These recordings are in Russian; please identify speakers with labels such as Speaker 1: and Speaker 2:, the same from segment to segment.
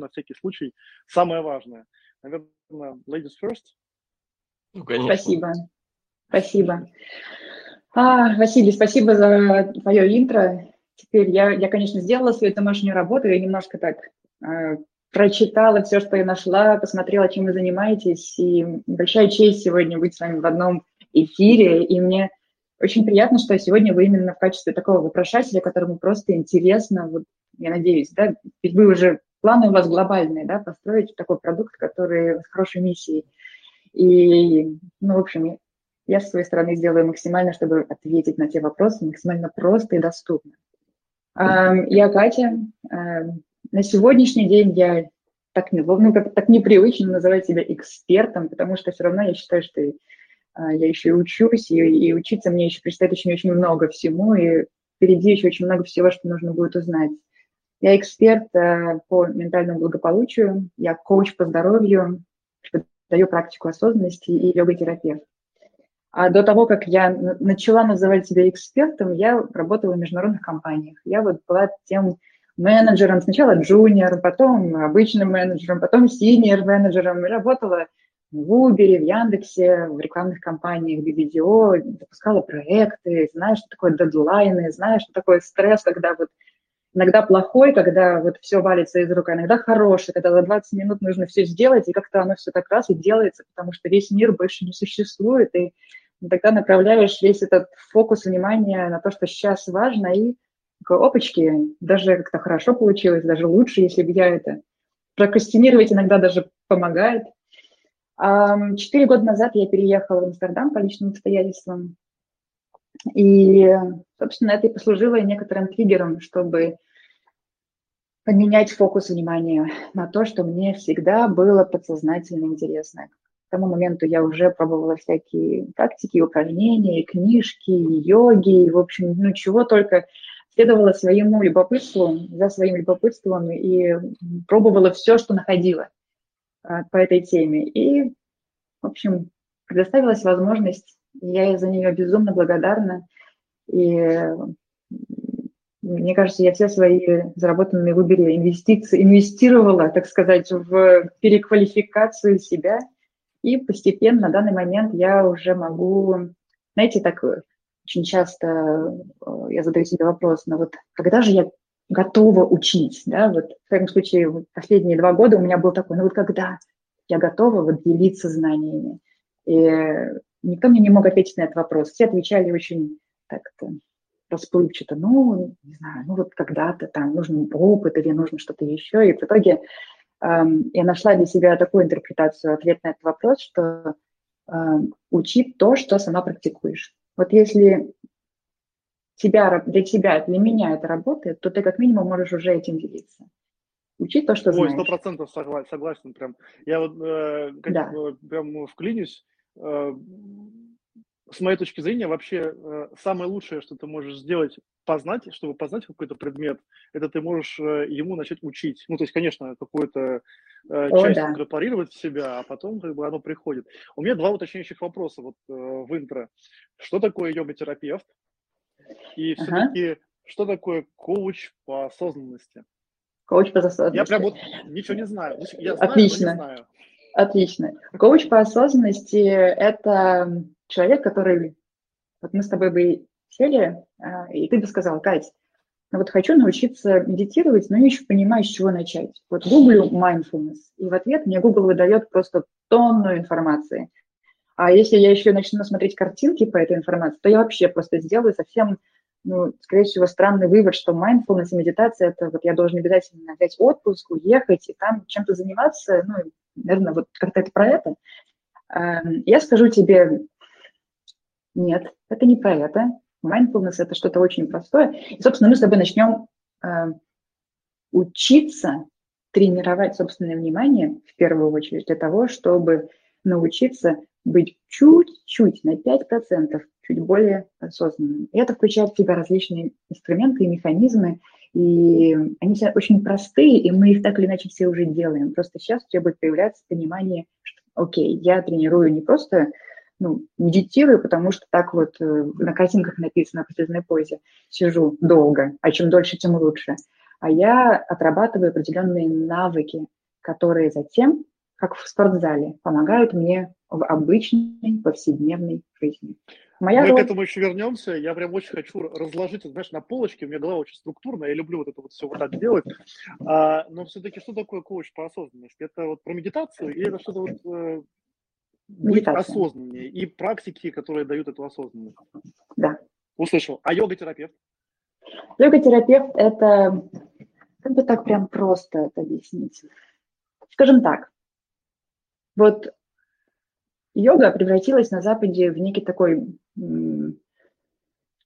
Speaker 1: на всякий случай самое важное. Наверное, ladies first.
Speaker 2: Ну, конечно.
Speaker 3: Спасибо. Спасибо. А, Василий, спасибо за твое интро. Теперь я, я, конечно, сделала свою домашнюю работу, я немножко так э, прочитала все, что я нашла, посмотрела, чем вы занимаетесь, и большая честь сегодня быть с вами в одном эфире, и мне очень приятно, что сегодня вы именно в качестве такого вопрошателя, которому просто интересно, вот, я надеюсь, да, ведь вы уже, планы у вас глобальные, да, построить такой продукт, который с хорошей миссией. И, ну, в общем, я с своей стороны сделаю максимально, чтобы ответить на те вопросы максимально просто и доступно. Я Катя. На сегодняшний день я так, не, ну, как, так непривычно называть себя экспертом, потому что все равно я считаю, что а, я еще и учусь, и, и учиться мне еще предстоит очень-очень много всему, и впереди еще очень много всего, что нужно будет узнать. Я эксперт э, по ментальному благополучию, я коуч по здоровью, даю практику осознанности и йога-терапевт. А до того, как я начала называть себя экспертом, я работала в международных компаниях. Я вот была тем менеджером, сначала джуниор, потом обычным менеджером, потом синьор менеджером, и работала в Uber, в Яндексе, в рекламных компаниях, в видео, запускала проекты, знаешь, что такое дедлайны, знаешь, что такое стресс, когда вот иногда плохой, когда вот все валится из рук, а иногда хороший, когда за 20 минут нужно все сделать, и как-то оно все так раз и делается, потому что весь мир больше не существует, и тогда направляешь весь этот фокус внимания на то, что сейчас важно, и такой, опачки, даже как-то хорошо получилось, даже лучше, если бы я это... Прокрастинировать иногда даже помогает – Четыре года назад я переехала в Амстердам по личным обстоятельствам. И, собственно, это и послужило некоторым триггером, чтобы поменять фокус внимания на то, что мне всегда было подсознательно интересно. К тому моменту я уже пробовала всякие практики, упражнения, книжки, йоги, в общем, ну чего только следовала своему любопытству, за своим любопытством и пробовала все, что находила. А, по этой теме. И, в общем, предоставилась возможность, я за нее безумно благодарна. И мне кажется, я все свои заработанные в Uber инвестиции инвестировала, так сказать, в переквалификацию себя. И постепенно на данный момент я уже могу, знаете, так очень часто э, я задаю себе вопрос, но «Ну вот когда же я готова учить, да, вот в своем случае последние два года у меня был такой, ну вот когда я готова вот делиться знаниями. И никто мне не мог ответить на этот вопрос. Все отвечали очень так-то расплывчато, ну, не знаю, ну вот когда-то там нужен опыт или нужно что-то еще. И в итоге эм, я нашла для себя такую интерпретацию, ответ на этот вопрос, что э, учи то, что сама практикуешь. Вот если тебя, для тебя, для меня это работает, то ты как минимум можешь уже этим делиться. Учи то, что знаешь.
Speaker 1: Ой, сто процентов согласен, прям. Я вот э, как, да. э, прям вклинюсь. Э, с моей точки зрения, вообще э, самое лучшее, что ты можешь сделать, познать, чтобы познать какой-то предмет, это ты можешь э, ему начать учить. Ну, то есть, конечно, какую-то часть да. инкорпорировать в себя, а потом как бы оно приходит. У меня два уточняющих вопроса вот в интро. Что такое йога-терапевт? И все-таки, ага. что такое коуч по осознанности?
Speaker 3: Коуч по осознанности.
Speaker 1: Я прям вот ничего не знаю. Я знаю,
Speaker 3: Отлично.
Speaker 1: не знаю.
Speaker 3: Отлично. Коуч по осознанности – это человек, который… Вот мы с тобой бы сели, а, и ты бы сказал, Кать, ну вот хочу научиться медитировать, но не еще понимаю, с чего начать. Вот гуглю mindfulness, и в ответ мне Google выдает просто тонну информации. А если я еще начну смотреть картинки по этой информации, то я вообще просто сделаю совсем, ну, скорее всего, странный вывод, что mindfulness и медитация – это вот я должен обязательно взять отпуск, уехать и там чем-то заниматься, ну, наверное, вот как-то это про это. Эм, я скажу тебе, нет, это не про это. Mindfulness – это что-то очень простое. И, собственно, мы с тобой начнем эм, учиться тренировать собственное внимание в первую очередь для того, чтобы научиться быть чуть-чуть, на 5%, чуть более осознанным. И это включает в себя различные инструменты и механизмы, и они все очень простые, и мы их так или иначе все уже делаем. Просто сейчас у тебя будет появляться понимание, что, окей, я тренирую не просто ну, медитирую, потому что так вот э, на картинках написано в посредственной позе, сижу долго, а чем дольше, тем лучше. а я отрабатываю определенные навыки, которые затем, как в спортзале, помогают мне в обычной повседневной жизни.
Speaker 1: Моя Мы роль... к этому еще вернемся. Я прям очень хочу разложить, знаешь, на полочке. У меня голова очень структурная, я люблю вот это вот все вот так делать. А, но все-таки что такое коуч по осознанности? Это вот про медитацию или это что-то вот э, быть осознаннее и практики, которые дают эту осознанность?
Speaker 3: Да.
Speaker 1: Услышал. А йога-терапевт?
Speaker 3: Йога-терапевт – это, как бы так прям просто это объяснить. Скажем так, вот йога превратилась на Западе в некий такой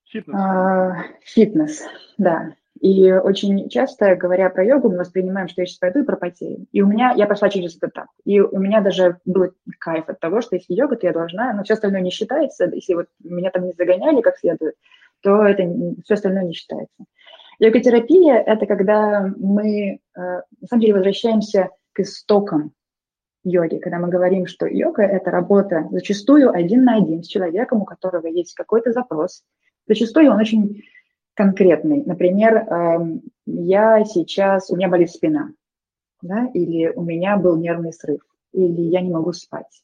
Speaker 1: фитнес.
Speaker 3: А, фитнес, да. И очень часто, говоря про йогу, мы воспринимаем, что я сейчас пойду и пропотею. И у меня, я пошла через этот этап. И у меня даже был кайф от того, что если йога, то я должна, но все остальное не считается. Если вот меня там не загоняли как следует, то это все остальное не считается. Йога-терапия – это когда мы, э, на самом деле, возвращаемся к истокам йоги, когда мы говорим, что йога – это работа зачастую один на один с человеком, у которого есть какой-то запрос. Зачастую он очень конкретный. Например, эм, я сейчас, у меня болит спина, да, или у меня был нервный срыв, или я не могу спать,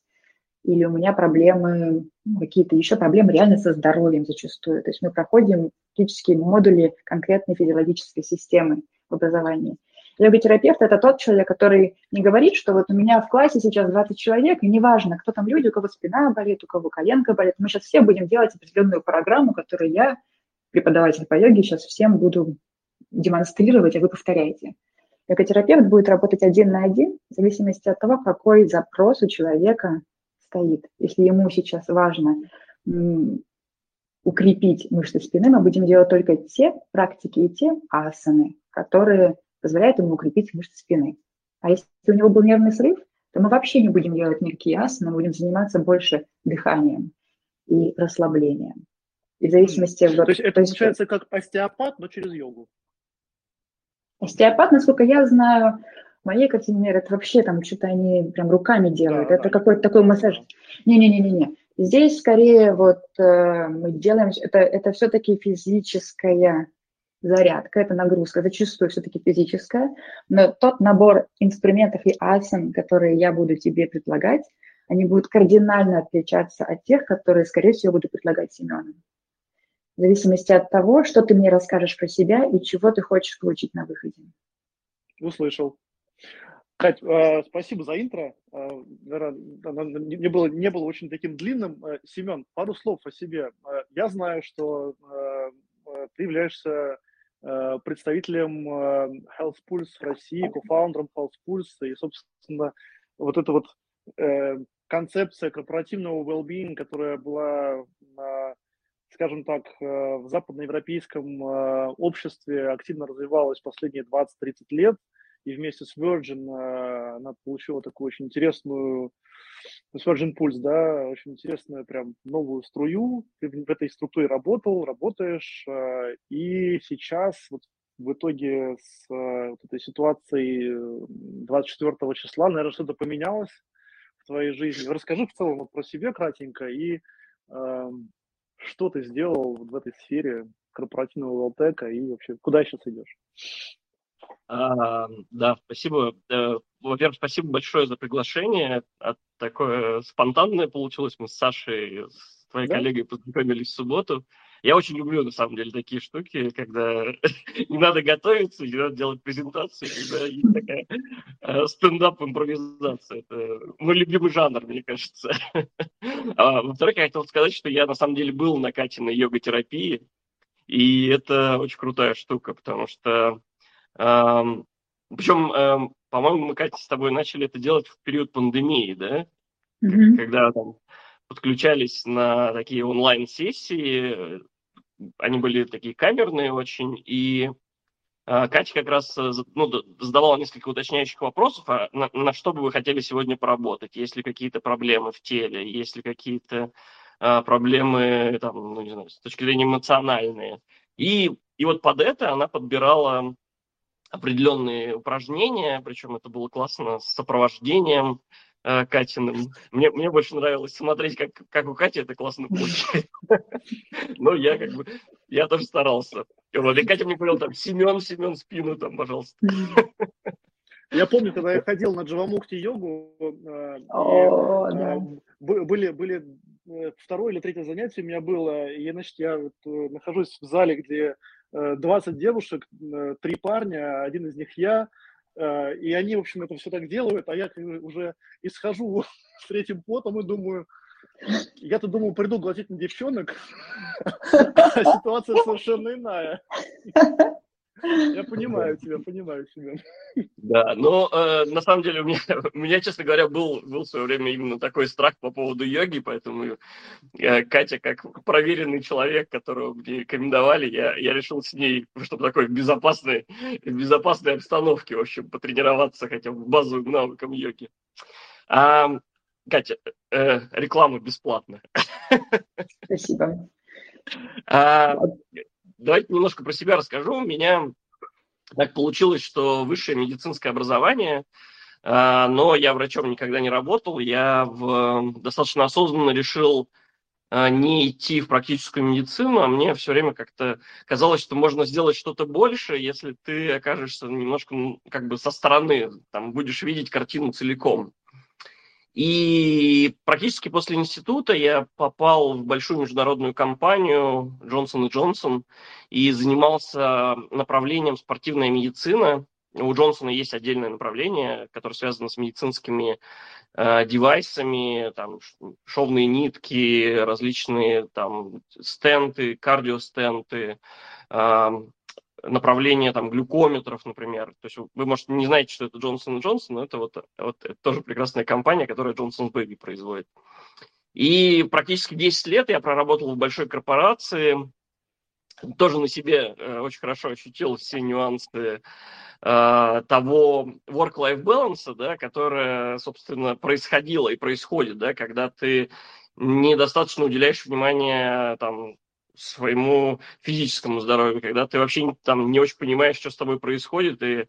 Speaker 3: или у меня проблемы, ну, какие-то еще проблемы реально со здоровьем зачастую. То есть мы проходим практически модули конкретной физиологической системы в образовании. Йога-терапевт – это тот человек, который не говорит, что вот у меня в классе сейчас 20 человек, и неважно, кто там люди, у кого спина болит, у кого коленка болит, мы сейчас все будем делать определенную программу, которую я, преподаватель по йоге, сейчас всем буду демонстрировать, а вы повторяете. Йога-терапевт будет работать один на один в зависимости от того, какой запрос у человека стоит. Если ему сейчас важно укрепить мышцы спины, мы будем делать только те практики и те асаны, которые позволяет ему укрепить мышцы спины. А если у него был нервный срыв, то мы вообще не будем делать никакие асаны, мы будем заниматься больше дыханием и расслаблением. И в зависимости...
Speaker 1: То есть это получается как остеопат, но через йогу?
Speaker 3: Остеопат, насколько я знаю, в моей картине это вообще там что-то они прям руками делают. Да, это да, какой-то такой массаж. Не-не-не-не-не. Здесь скорее вот э, мы делаем, это, это все-таки физическая зарядка, это нагрузка, зачастую все-таки физическая, но тот набор инструментов и асан, которые я буду тебе предлагать, они будут кардинально отличаться от тех, которые, скорее всего, буду предлагать Семену. В зависимости от того, что ты мне расскажешь про себя и чего ты хочешь получить на выходе.
Speaker 1: Услышал. Кать, э, спасибо за интро. Э, не было, не было очень таким длинным. Э, Семен, пару слов о себе. Я знаю, что ты являешься представителем э, Health Pulse в России, кофаундером Health Pulse, и, собственно, вот эта вот э, концепция корпоративного well-being, которая была, скажем так, в западноевропейском обществе активно развивалась последние 20-30 лет, и вместе с Virgin она получила такую очень интересную Virgin Pulse, да, очень интересную прям новую струю. Ты в этой структуре работал, работаешь, э, и сейчас вот в итоге с э, вот этой ситуацией 24 э, числа, наверное, что-то поменялось в твоей жизни. Расскажи в целом про себя кратенько и э, что ты сделал в этой сфере корпоративного волтека и вообще куда сейчас идешь?
Speaker 2: А, да, спасибо. Э, во-первых, спасибо большое за приглашение. Такое спонтанное получилось. Мы с Сашей, с твоей да? коллегой познакомились в субботу. Я очень люблю, на самом деле, такие штуки, когда не надо готовиться, не надо делать презентацию, когда есть такая э, стендап-импровизация. Это мой любимый жанр, мне кажется. а, во-вторых, я хотел сказать, что я, на самом деле, был на Катиной йога-терапии, и это очень крутая штука, потому что причем, эм, по-моему, мы, Катя, с тобой начали это делать в период пандемии, да? Mm-hmm. Когда там подключались на такие онлайн-сессии, они были такие камерные очень, и э, Катя как раз э, ну, задавала несколько уточняющих вопросов, а на, на что бы вы хотели сегодня поработать, есть ли какие-то проблемы в теле, есть ли какие-то а, проблемы, там, ну, не знаю, с точки зрения эмоциональные. И, и вот под это она подбирала определенные упражнения, причем это было классно с сопровождением э, Катиным. Мне, мне больше нравилось смотреть, как, как у Кати это классно получается. Но я как бы, я тоже старался. Вот, и Катя мне говорила, там, Семен, Семен, спину там, пожалуйста.
Speaker 1: Я помню, когда я ходил на Джавамукти йогу, э, да. были, были второе или третье занятие у меня было, и, значит, я вот нахожусь в зале, где 20 девушек, три парня, один из них я, и они, в общем, это все так делают, а я уже исхожу с третьим потом и думаю, я-то думал, приду глазеть на девчонок, а ситуация совершенно иная. Я понимаю тебя, понимаю тебя.
Speaker 2: Да, но э, на самом деле у меня, у меня, честно говоря, был, был в свое время именно такой страх по поводу йоги, поэтому э, Катя, как проверенный человек, которого мне рекомендовали, я, я решил с ней, чтобы такой в безопасной, в безопасной обстановке, в общем, потренироваться хотя бы базовым навыкам йоги. А, Катя, э, реклама бесплатная.
Speaker 3: Спасибо.
Speaker 2: А, давайте немножко про себя расскажу. У меня так получилось, что высшее медицинское образование, а, но я врачом никогда не работал. Я в, достаточно осознанно решил а, не идти в практическую медицину, а мне все время как-то казалось, что можно сделать что-то больше, если ты окажешься немножко как бы со стороны, там будешь видеть картину целиком. И практически после института я попал в большую международную компанию Johnson Johnson и занимался направлением спортивная медицина. У Джонсона есть отдельное направление, которое связано с медицинскими э, девайсами, там шовные нитки, различные там стенты, кардиостенты, э, направление там глюкометров, например. То есть вы, может, не знаете, что это Джонсон Джонсон, но это вот, вот это тоже прекрасная компания, которая Джонсон Бэби производит. И практически 10 лет я проработал в большой корпорации, тоже на себе э, очень хорошо ощутил все нюансы э, того work-life balance, да, которое, собственно, происходило и происходит, да, когда ты недостаточно уделяешь внимание там, своему физическому здоровью, когда ты вообще там не очень понимаешь, что с тобой происходит, и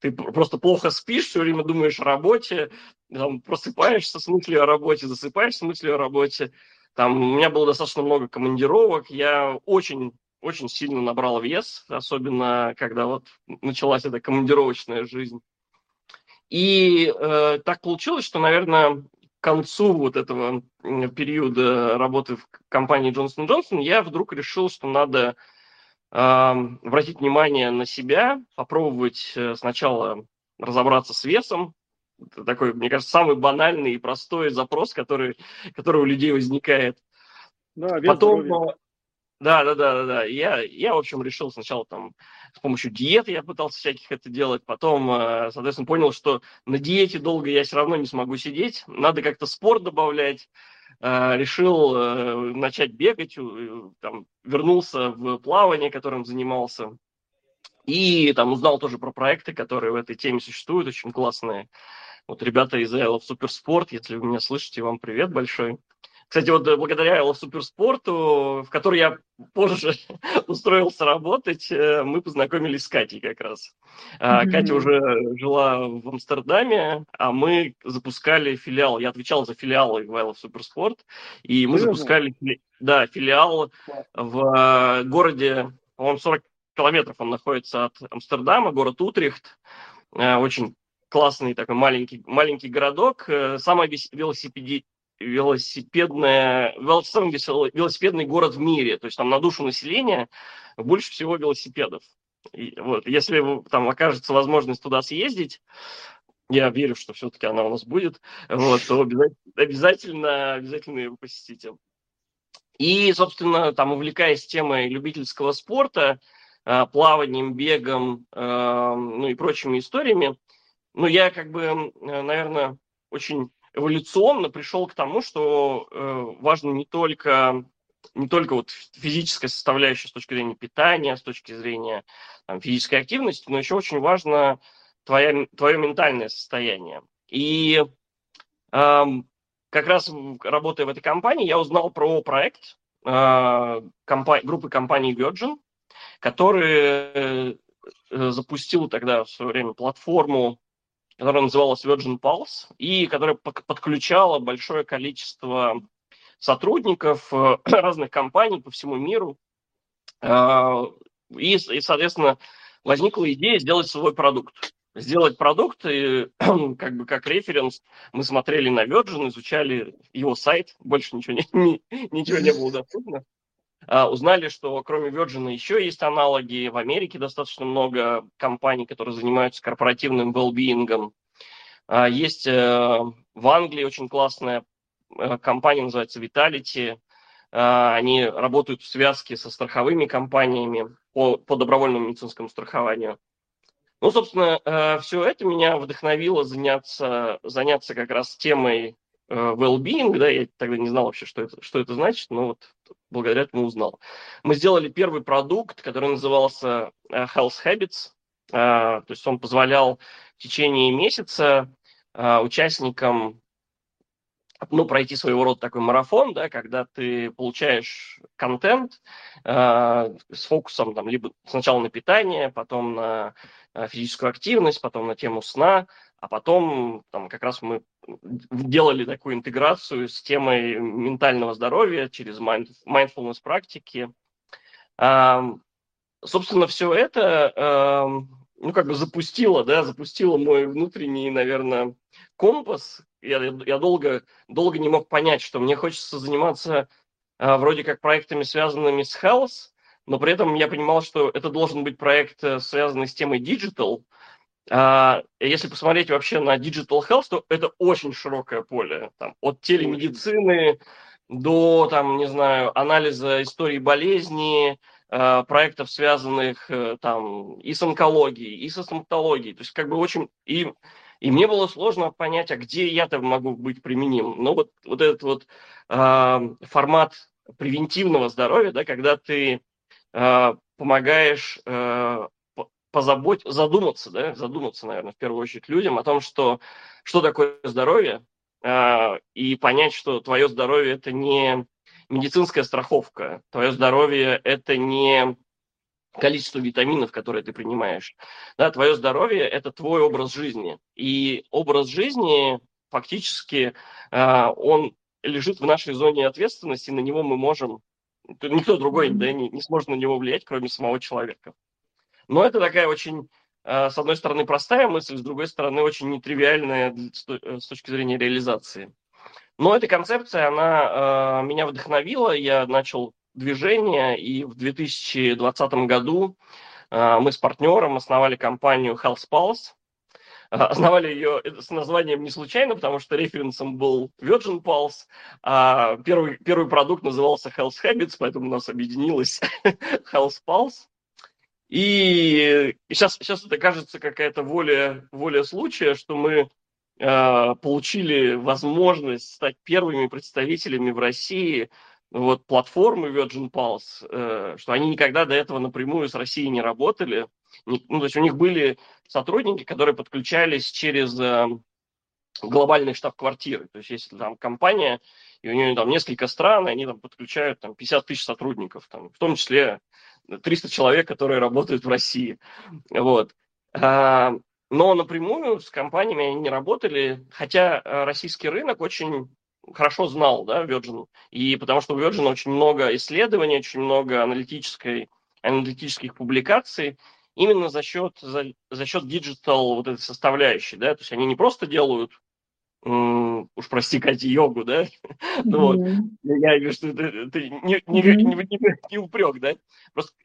Speaker 2: ты просто плохо спишь, все время думаешь о работе, там, просыпаешься с мыслью о работе, засыпаешь с мыслью о работе. Там, у меня было достаточно много командировок, я очень очень сильно набрал вес, особенно когда вот началась эта командировочная жизнь. И э, так получилось, что, наверное, концу вот этого периода работы в компании Johnson Johnson я вдруг решил, что надо э, обратить внимание на себя, попробовать э, сначала разобраться с весом. Это такой, мне кажется, самый банальный и простой запрос, который, который у людей возникает. Да, Потом, здоровья. Да, да, да, да, да. Я, я, в общем, решил сначала там с помощью диеты я пытался всяких это делать, потом, э, соответственно, понял, что на диете долго я все равно не смогу сидеть, надо как-то спорт добавлять, э, решил э, начать бегать, там, вернулся в плавание, которым занимался, и там узнал тоже про проекты, которые в этой теме существуют, очень классные. Вот ребята из Love Суперспорт, если вы меня слышите, вам привет большой. Кстати, вот э, благодаря Суперспорту, в который я позже устроился работать, э, мы познакомились с Катей как раз. Mm-hmm. Катя уже жила в Амстердаме, а мы запускали филиал. Я отвечал за филиалы в I Суперспорт, и мы mm-hmm. запускали да, филиал в э, городе, по-моему, 40 километров он находится от Амстердама, город Утрехт. Очень классный такой маленький, маленький городок. Самая велосипеди, велосипедная, самый велосипедный город в мире. То есть там на душу населения больше всего велосипедов. И вот, если там окажется возможность туда съездить, я верю, что все-таки она у нас будет, вот, то обязательно, обязательно ее посетите. И, собственно, там, увлекаясь темой любительского спорта, а, плаванием, бегом, а, ну и прочими историями, ну, я как бы, наверное, очень эволюционно пришел к тому, что э, важно не только не только вот физическая составляющая с точки зрения питания, с точки зрения там, физической активности, но еще очень важно твоя, твое ментальное состояние. И э, как раз работая в этой компании, я узнал про проект э, компа- группы компаний Virgin, который э, запустил тогда в свое время платформу которая называлась Virgin Pulse, и которая подключала большое количество сотрудников э, разных компаний по всему миру. Э, И, и, соответственно, возникла идея сделать свой продукт. Сделать продукт, и, как бы как референс, мы смотрели на Virgin, изучали его сайт, больше ничего не, ничего не было доступно. А, узнали, что кроме Virgin еще есть аналоги. В Америке достаточно много компаний, которые занимаются корпоративным well-being. А, есть э, в Англии очень классная э, компания, называется Vitality. А, они работают в связке со страховыми компаниями по, по добровольному медицинскому страхованию. Ну, собственно, э, все это меня вдохновило заняться, заняться как раз темой well-being, да, я тогда не знал вообще, что это, что это значит, но вот благодаря этому узнал. Мы сделали первый продукт, который назывался Health Habits, то есть он позволял в течение месяца участникам ну, пройти своего рода такой марафон, да, когда ты получаешь контент э, с фокусом там, либо сначала на питание, потом на э, физическую активность, потом на тему сна, а потом там, как раз мы делали такую интеграцию с темой ментального здоровья через mindfulness практики. Собственно, все это ну, как бы запустила, да, запустила мой внутренний, наверное, компас. Я, я долго, долго не мог понять, что мне хочется заниматься а, вроде как проектами, связанными с health, но при этом я понимал, что это должен быть проект, э, связанный с темой digital. А, если посмотреть вообще на digital health, то это очень широкое поле. Там, от телемедицины до, там, не знаю, анализа истории болезни, Э, проектов, связанных э, там и с онкологией, и со стоматологией. То есть как бы очень... И, и мне было сложно понять, а где я-то могу быть применим. Но вот, вот этот вот э, формат превентивного здоровья, да, когда ты э, помогаешь э, позабыть, задуматься, да, задуматься, наверное, в первую очередь людям о том, что, что такое здоровье, э, и понять, что твое здоровье – это не медицинская страховка. Твое здоровье – это не количество витаминов, которые ты принимаешь. Да, твое здоровье – это твой образ жизни. И образ жизни фактически э, он лежит в нашей зоне ответственности, на него мы можем, никто другой да, не, не сможет на него влиять, кроме самого человека. Но это такая очень, э, с одной стороны, простая мысль, с другой стороны, очень нетривиальная с точки зрения реализации. Но эта концепция, она э, меня вдохновила, я начал движение, и в 2020 году э, мы с партнером основали компанию Health Pulse. Э, основали ее с названием не случайно, потому что референсом был Virgin Pulse, а первый, первый продукт назывался Health Habits, поэтому у нас объединилось Health Pulse. И сейчас, сейчас это кажется какая-то воля, воля случая, что мы Э, получили возможность стать первыми представителями в России вот, платформы Virgin Pulse, э, что они никогда до этого напрямую с Россией не работали. ну, то есть у них были сотрудники, которые подключались через э, глобальные штаб-квартиры. То есть если там компания, и у нее там несколько стран, и они там подключают там 50 тысяч сотрудников, там, в том числе 300 человек, которые работают в России. Вот. А, но напрямую с компаниями они не работали, хотя э, российский рынок очень хорошо знал, да, Virgin, и потому что у Virgin очень много исследований, очень много аналитической, аналитических публикаций, именно за счет, за, за счет digital вот этой составляющей, да, то есть они не просто делают уж прости, Катя, йогу, да? Mm-hmm. вот. Я говорю, что это не, упрек, да?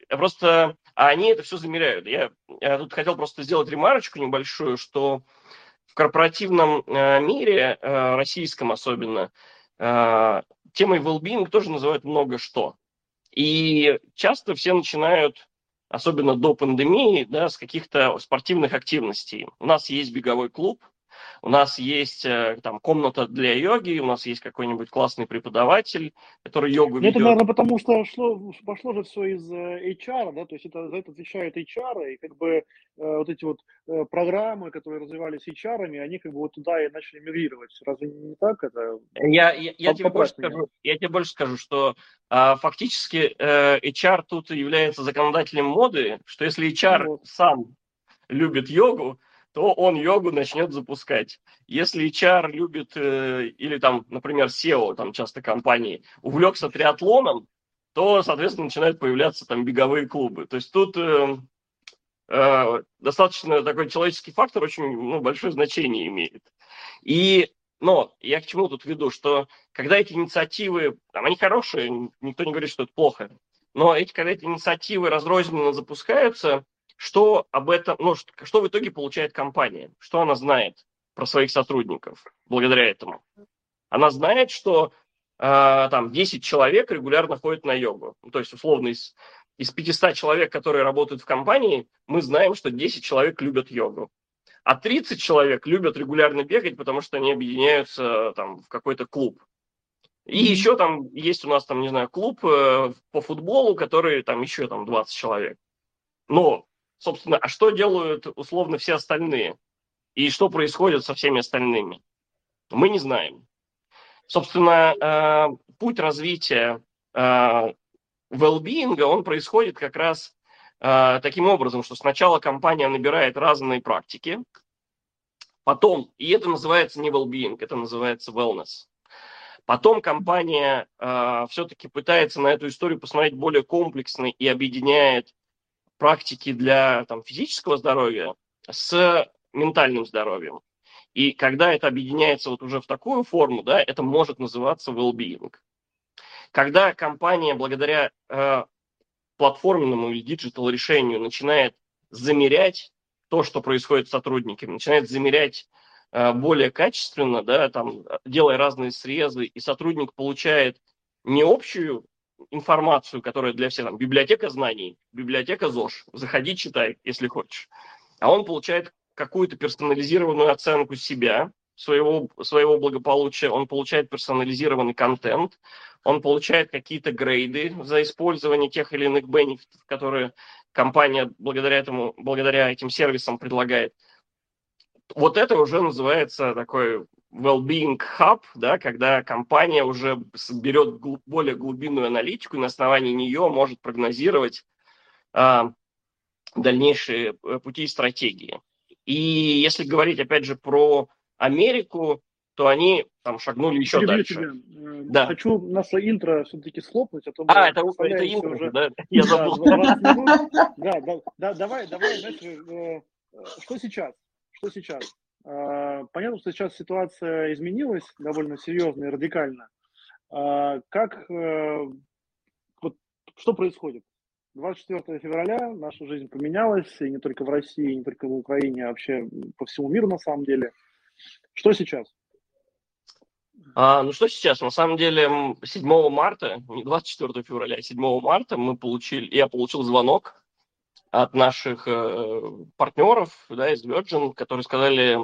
Speaker 2: Просто, а они это все замеряют. Я, я тут хотел просто сделать ремарочку небольшую, что в корпоративном э, мире, э, российском особенно, э, темой well-being тоже называют много что. И часто все начинают, особенно до пандемии, да, с каких-то спортивных активностей. У нас есть беговой клуб, у нас есть э, там комната для йоги, у нас есть какой-нибудь классный преподаватель, который йогу ведет.
Speaker 1: Это, наверное, потому что шло, пошло же все из э, HR, да, то есть это, за это отвечают HR, и как бы э, вот эти вот программы, которые развивались HR, они как бы вот туда и начали мигрировать. Разве не так это?
Speaker 2: Я, я, я, тебе, больше скажу, я тебе больше скажу, что а, фактически HR тут является законодателем моды, что если HR вот. сам любит йогу, то он йогу начнет запускать. Если HR любит, э, или там, например, SEO, там часто компании, увлекся триатлоном, то, соответственно, начинают появляться там беговые клубы. То есть тут э, э, достаточно такой человеческий фактор очень ну, большое значение имеет. И, но я к чему тут веду, что когда эти инициативы, там, они хорошие, никто не говорит, что это плохо, но эти, когда эти инициативы разрозненно запускаются, что об этом, ну, что, в итоге получает компания, что она знает про своих сотрудников благодаря этому. Она знает, что э, там 10 человек регулярно ходят на йогу. Ну, то есть, условно, из, из 500 человек, которые работают в компании, мы знаем, что 10 человек любят йогу. А 30 человек любят регулярно бегать, потому что они объединяются там, в какой-то клуб. И еще там есть у нас там, не знаю, клуб э, по футболу, который там еще там 20 человек. Но, собственно, а что делают условно все остальные? И что происходит со всеми остальными? Мы не знаем. Собственно, э, путь развития э, well-being, он происходит как раз э, таким образом, что сначала компания набирает разные практики, потом, и это называется не well-being, это называется wellness. Потом компания э, все-таки пытается на эту историю посмотреть более комплексно и объединяет практики для там, физического здоровья с ментальным здоровьем. И когда это объединяется вот уже в такую форму, да, это может называться well-being. Когда компания благодаря э, платформенному или digital решению начинает замерять то, что происходит с сотрудниками, начинает замерять э, более качественно, да, там, делая разные срезы, и сотрудник получает не общую информацию, которая для всех, там, библиотека знаний, библиотека ЗОЖ, заходи, читай, если хочешь, а он получает какую-то персонализированную оценку себя, своего, своего благополучия, он получает персонализированный контент, он получает какие-то грейды за использование тех или иных бенефитов, которые компания благодаря, этому, благодаря этим сервисам предлагает. Вот это уже называется такой well-being hub, да, когда компания уже берет более глубинную аналитику и на основании нее может прогнозировать а, дальнейшие э, пути и стратегии. И если говорить, опять же, про Америку, то они там шагнули еще Перебью дальше. Тебя.
Speaker 1: Э, да. Хочу наше интро все-таки схлопнуть,
Speaker 2: а то А, это, это интро уже, да? Я забыл.
Speaker 1: Да, да, да, давай, давай, знаешь, э, что сейчас? Что сейчас? А, понятно, что сейчас ситуация изменилась довольно серьезно и радикально. А, как, э, вот, что происходит? 24 февраля наша жизнь поменялась, и не только в России, и не только в Украине, а вообще по всему миру на самом деле. Что сейчас?
Speaker 2: А, ну что сейчас? На самом деле 7 марта, не 24 февраля, а 7 марта мы получили, я получил звонок от наших э, партнеров да, из Virgin, которые сказали,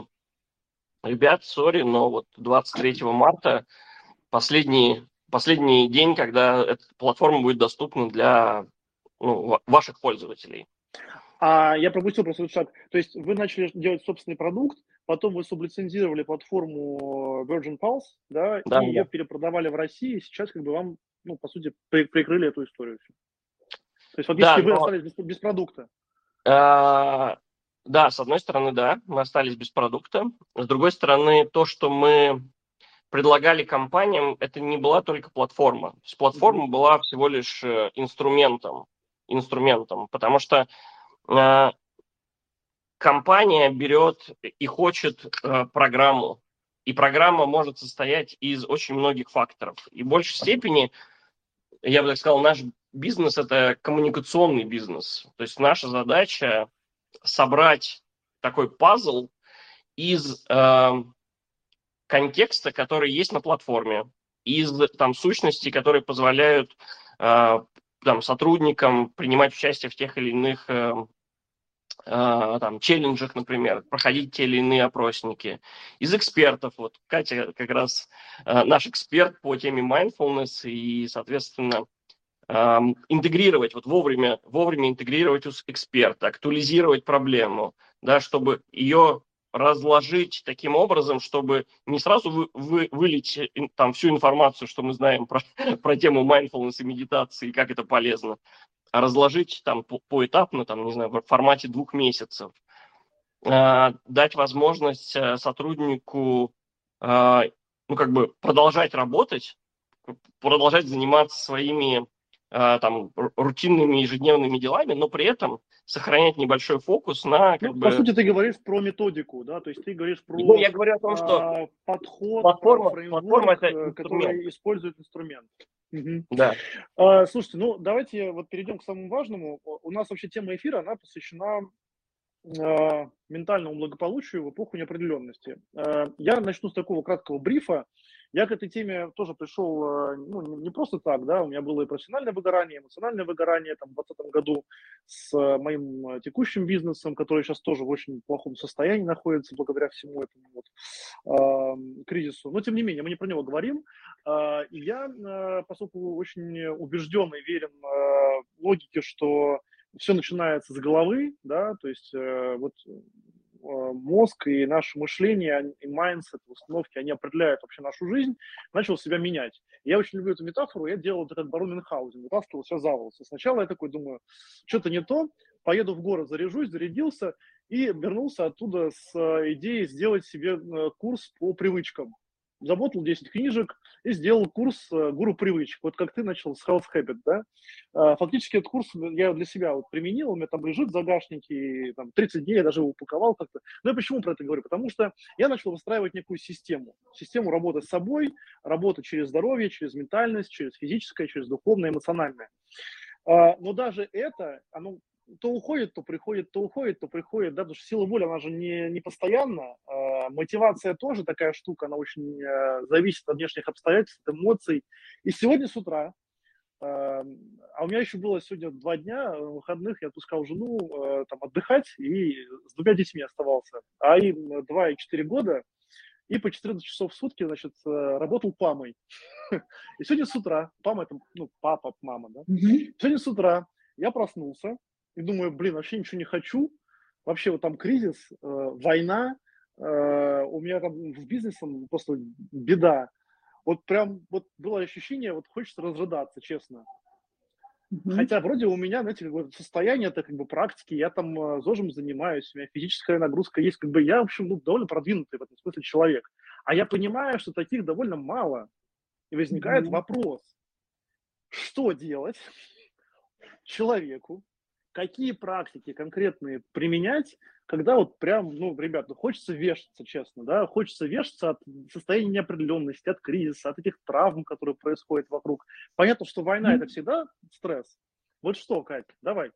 Speaker 2: ребят, сори, но вот 23 марта последний, последний день, когда эта платформа будет доступна для ну, ваших пользователей.
Speaker 1: А я пропустил просто шаг. То есть вы начали делать собственный продукт, потом вы сублицензировали платформу Virgin Pulse, да, да и да. ее перепродавали в России, и сейчас как бы вам, ну, по сути, при, прикрыли эту историю. То есть фактически да, вы но... остались без, без продукта.
Speaker 2: А, да, с одной стороны, да, мы остались без продукта. С другой стороны, то, что мы предлагали компаниям, это не была только платформа. То есть платформа mm-hmm. была всего лишь э, инструментом инструментом, потому что э, компания берет и хочет э, программу, и программа может состоять из очень многих факторов. И в большей степени, я бы так сказал, наш бизнес – это коммуникационный бизнес. То есть наша задача собрать такой пазл из э, контекста, который есть на платформе, из там сущностей, которые позволяют э, там, сотрудникам принимать участие в тех или иных э, э, там, челленджах, например, проходить те или иные опросники. Из экспертов, вот Катя как раз э, наш эксперт по теме mindfulness, и, соответственно, интегрировать, вот вовремя, вовремя интегрировать эксперта, актуализировать проблему, да, чтобы ее разложить таким образом, чтобы не сразу вы, вы, вылить э, там всю информацию, что мы знаем про, про тему mindfulness и медитации, как это полезно, а разложить там по, поэтапно, там, не знаю, в формате двух месяцев. Э, дать возможность э, сотруднику э, ну, как бы продолжать работать, продолжать заниматься своими там рутинными ежедневными делами, но при этом сохранять небольшой фокус на
Speaker 1: как ну, бы... По сути, ты говоришь про методику, да, то есть ты говоришь про
Speaker 2: ну, я говорю о том, что
Speaker 1: а, подход,
Speaker 2: платформа, платформа это
Speaker 1: э, который использует инструмент.
Speaker 2: Угу. Да.
Speaker 1: А, слушайте, ну давайте вот перейдем к самому важному. У нас вообще тема эфира, она посвящена а, ментальному благополучию в эпоху неопределенности. А, я начну с такого краткого брифа. Я к этой теме тоже пришел а, ну, не просто так, да, у меня было и профессиональное выгорание, эмоциональное выгорание там, в 2020 году с моим текущим бизнесом, который сейчас тоже в очень плохом состоянии находится благодаря всему этому вот, э, кризису. Но тем не менее, мы не про него говорим. Э, и я, э, поскольку очень убежден и верен э, логике, что все начинается с головы, да, то есть э, вот э, мозг и наше мышление, и mindset, установки, они определяют вообще нашу жизнь, начал себя менять. Я очень люблю эту метафору, я делал это как барон Мюнхгаузен, вытаскивал себя за волосы. Сначала я такой думаю, что-то не то, поеду в город, заряжусь, зарядился, и вернулся оттуда с э, идеей сделать себе э, курс по привычкам заботал 10 книжек и сделал курс э, «Гуру привычек». Вот как ты начал с Health Habit, да? А, фактически этот курс я для себя вот применил, у меня там лежит в там 30 дней я даже его упаковал как-то. Но я почему про это говорю? Потому что я начал выстраивать некую систему. Систему работы с собой, работы через здоровье, через ментальность, через физическое, через духовное, эмоциональное. А, но даже это, оно то уходит, то приходит, то уходит, то приходит, да, потому что сила воли, она же не, не постоянна, э, мотивация тоже такая штука, она очень э, зависит от внешних обстоятельств, от эмоций. И сегодня с утра, э, а у меня еще было сегодня два дня выходных, я отпускал жену э, там отдыхать и с двумя детьми оставался, а им два и четыре года, и по 14 часов в сутки, значит, работал памой. И сегодня с утра, пама это, ну, папа, мама, да, сегодня с утра я проснулся, и думаю, блин, вообще ничего не хочу, вообще вот там кризис, э, война, э, у меня там с бизнесом просто беда. Вот прям вот было ощущение, вот хочется разрыдаться, честно. Mm-hmm. Хотя вроде у меня, знаете, как бы состояние это как бы практики, я там э, зожем занимаюсь, у меня физическая нагрузка есть, как бы я, в общем, ну, довольно продвинутый в этом смысле человек. А я понимаю, что таких довольно мало. И возникает mm-hmm. вопрос, что делать человеку, какие практики конкретные применять, когда вот прям, ну, ребят, ну, хочется вешаться, честно, да, хочется вешаться от состояния неопределенности, от кризиса, от этих травм, которые происходят вокруг. Понятно, что война это всегда стресс. Вот что, Кать, давай.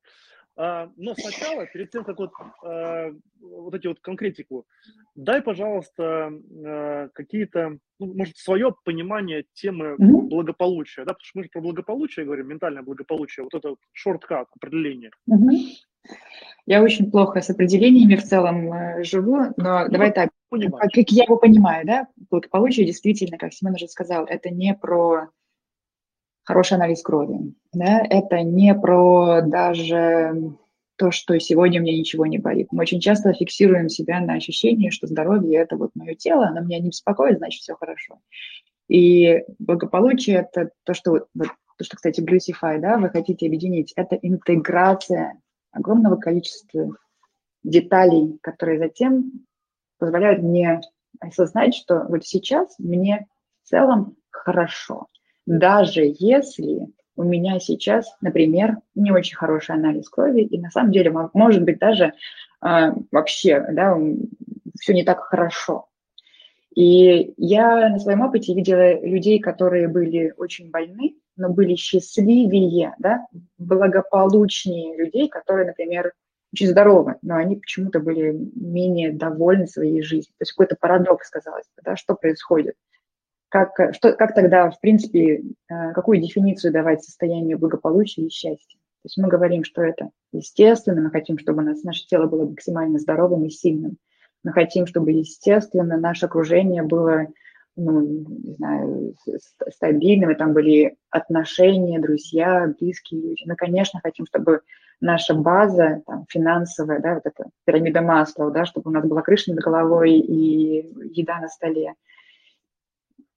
Speaker 1: А, но сначала, перед тем, как вот, а, вот эти вот конкретику, дай, пожалуйста, а, какие-то, ну, может, свое понимание темы благополучия, да, потому что мы же про благополучие говорим, ментальное благополучие, вот это вот шорткат, определение.
Speaker 3: Я очень плохо с определениями в целом э, живу, но ну, давай так, понимаешь. как я его понимаю, да, благополучие действительно, как Семен уже сказал, это не про хороший анализ крови. Да? Это не про даже то, что сегодня мне ничего не болит. Мы очень часто фиксируем себя на ощущении, что здоровье – это вот мое тело, оно меня не беспокоит, значит, все хорошо. И благополучие – это то, что, вот, то, что, кстати, Bluetify, да, вы хотите объединить, это интеграция огромного количества деталей, которые затем позволяют мне осознать, что вот сейчас мне в целом хорошо – даже если у меня сейчас, например, не очень хороший анализ крови, и на самом деле, может быть, даже э, вообще, да, все не так хорошо. И я на своем опыте видела людей, которые были очень больны, но были счастливее, да, благополучнее людей, которые, например, очень здоровы, но они почему-то были менее довольны своей жизнью. То есть какой-то парадокс, казалось бы, да, что происходит как, что, как тогда, в принципе, э, какую дефиницию давать состоянию благополучия и счастья? То есть мы говорим, что это естественно, мы хотим, чтобы нас, наше тело было максимально здоровым и сильным. Мы хотим, чтобы, естественно, наше окружение было ну, не знаю, стабильным, и там были отношения, друзья, близкие люди. Мы, конечно, хотим, чтобы наша база там, финансовая, да, вот эта пирамида масла, да, чтобы у нас была крыша над головой и еда на столе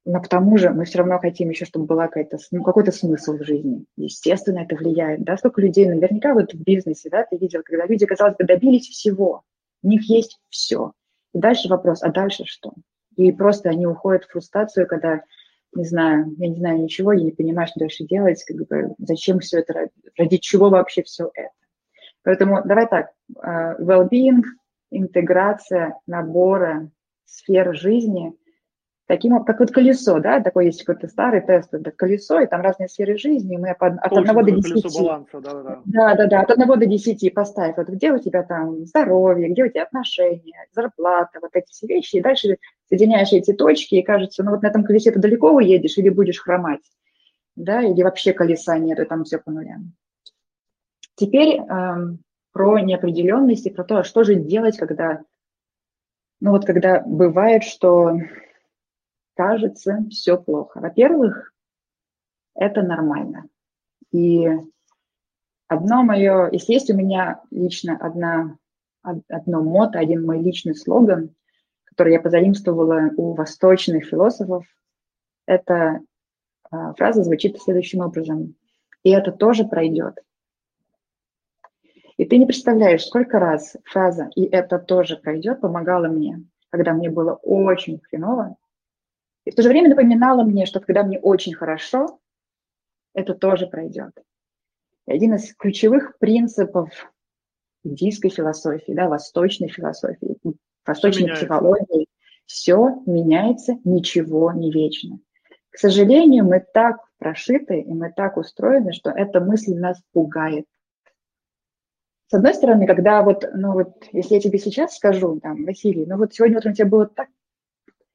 Speaker 3: но к тому же мы все равно хотим еще, чтобы была какая-то, ну, какой-то смысл в жизни. Естественно, это влияет. Да, сколько людей, наверняка вот в бизнесе, да, ты видел, когда люди, казалось бы, добились всего, у них есть все. И дальше вопрос, а дальше что? И просто они уходят в фрустрацию, когда не знаю, я не знаю ничего, я не понимаю, что дальше делать, как бы, зачем все это, ради чего вообще все это. Поэтому давай так, э, well-being, интеграция набора сфер жизни, таким, как вот колесо, да, такой есть какой-то старый тест, это колесо, и там разные сферы жизни, мы от, от 1 до 10. Баланса, да, да. да, да, да, от 1 до 10 поставь, вот где у тебя там здоровье, где у тебя отношения, зарплата, вот эти все вещи, и дальше соединяешь эти точки, и кажется, ну вот на этом колесе ты далеко уедешь или будешь хромать, да, или вообще колеса нет, и там все по нулям. Теперь эм, про неопределенность и про то, что же делать, когда, ну вот когда бывает, что кажется все плохо. Во-первых, это нормально. И одно мое, если есть у меня лично одна, одно мото, один мой личный слоган, который я позаимствовала у восточных философов, эта фраза звучит следующим образом. И это тоже пройдет. И ты не представляешь, сколько раз фраза «и это тоже пройдет» помогала мне, когда мне было очень хреново, и в то же время напоминала мне, что когда мне очень хорошо, это тоже пройдет. И один из ключевых принципов индийской философии, да, восточной философии, восточной все психологии, все меняется, ничего не вечно. К сожалению, мы так прошиты и мы так устроены, что эта мысль нас пугает. С одной стороны, когда вот, ну вот, если я тебе сейчас скажу, там, Василий, ну вот сегодня утром тебе было так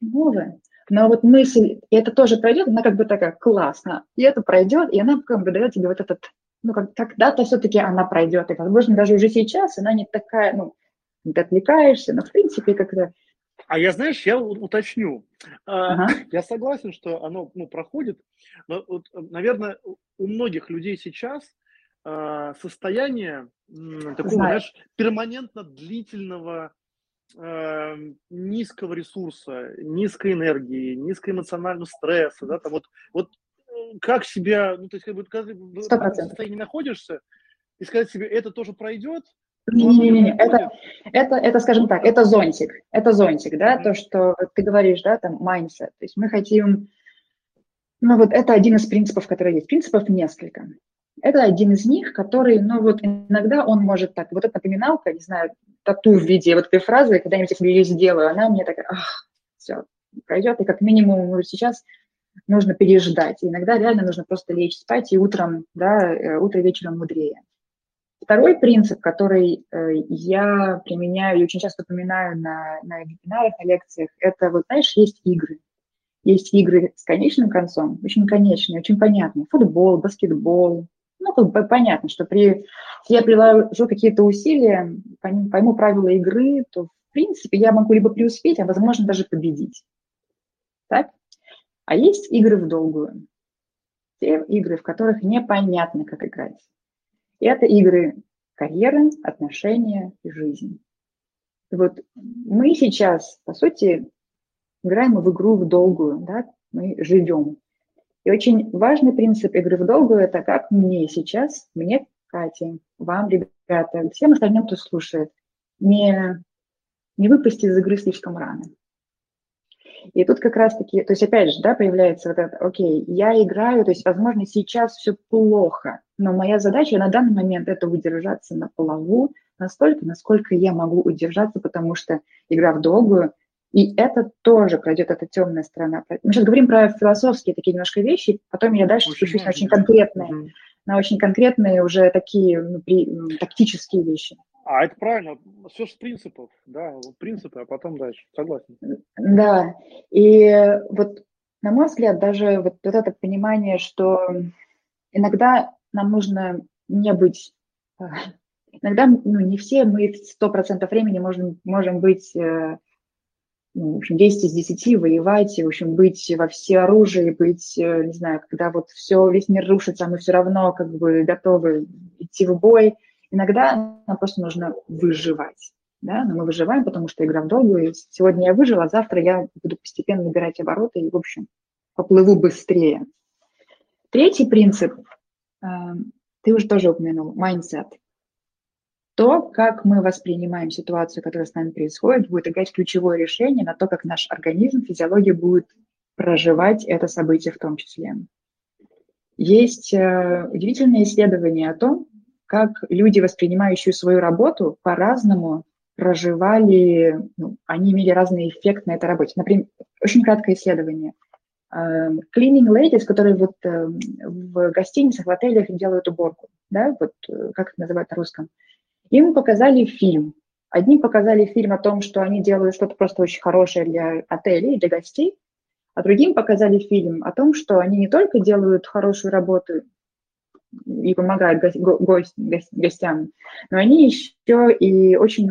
Speaker 3: новое, но вот мысль, и это тоже пройдет, она как бы такая классно, и это пройдет, и она как бы дает тебе вот этот, ну, как, когда-то все-таки она пройдет, и, возможно, даже уже сейчас она не такая, ну, ты отвлекаешься, но, в принципе, как-то...
Speaker 1: А я, знаешь, я уточню. А, ага. Я согласен, что оно ну, проходит, но, вот, наверное, у многих людей сейчас а, состояние такого, Знаю. знаешь, перманентно длительного э, низкого ресурса, низкой энергии, низкоэмоционального стресса, да, там вот, вот э, как себя, ну, то есть, как бы, когда ты в состоянии находишься, и сказать себе, это тоже пройдет,
Speaker 3: не-не-не, это, это, это, скажем так, это зонтик, это зонтик, да, то, что ты говоришь, да, там, mindset, то есть мы хотим, ну, вот это один из принципов, которые есть, принципов несколько. Это один из них, который, ну вот иногда он может так, вот эта напоминалка, не знаю, тату в виде вот этой фразы, когда-нибудь я себе ее сделаю, она мне такая, ах, все, пройдет, и как минимум сейчас нужно переждать. иногда реально нужно просто лечь спать, и утром, да, э, утро вечером мудрее. Второй принцип, который э, я применяю и очень часто упоминаю на, на вебинарах, на лекциях, это, вот знаешь, есть игры. Есть игры с конечным концом, очень конечные, очень понятные. Футбол, баскетбол, ну, как бы понятно, что при, если я приложу какие-то усилия, пойму правила игры, то, в принципе, я могу либо преуспеть, а, возможно, даже победить. Так? А есть игры в долгую. Те игры, в которых непонятно, как играть. Это игры карьеры, отношения и жизнь. Вот мы сейчас, по сути, играем в игру в долгую, да, мы живем. И очень важный принцип игры в долгую – это как мне сейчас, мне, Катя, вам, ребята, всем остальным, кто слушает, не, не выпасть из игры слишком рано. И тут как раз-таки, то есть опять же, да, появляется вот это, окей, я играю, то есть, возможно, сейчас все плохо, но моя задача на данный момент это удержаться на плаву настолько, насколько я могу удержаться, потому что игра в долгую и это тоже пройдет эта темная сторона. Мы сейчас говорим про философские такие немножко вещи, потом я дальше спущусь на очень конкретные, на очень конкретные уже такие ну, при, тактические вещи.
Speaker 1: А это правильно, все с принципов, да, принципы, а потом дальше, согласен.
Speaker 3: Да, и вот на мой взгляд, даже вот, вот это понимание, что иногда нам нужно не быть, э, иногда ну, не все мы сто процентов времени можем, можем быть э, ну, в общем, 10 из 10 воевать, в общем, быть во все оружие, быть, э, не знаю, когда вот все, весь мир рушится, а мы все равно как бы готовы идти в бой. Иногда нам просто нужно выживать. Да? Но мы выживаем, потому что игра в долгую. Сегодня я выжила, а завтра я буду постепенно набирать обороты и, в общем, поплыву быстрее. Третий принцип, э, ты уже тоже упомянул, mindset – то, как мы воспринимаем ситуацию, которая с нами происходит, будет играть ключевое решение на то, как наш организм, физиология будет проживать это событие в том числе. Есть э, удивительное исследование о том, как люди, воспринимающие свою работу, по-разному проживали, ну, они имели разный эффект на этой работе. Например, очень краткое исследование. Эм, cleaning ladies, которые вот эм, в гостиницах, в отелях делают уборку, да, вот э, как это называют на русском, им показали фильм. Одни показали фильм о том, что они делают что-то просто очень хорошее для отелей, для гостей, а другим показали фильм о том, что они не только делают хорошую работу и помогают гость, гостям, но они еще и очень,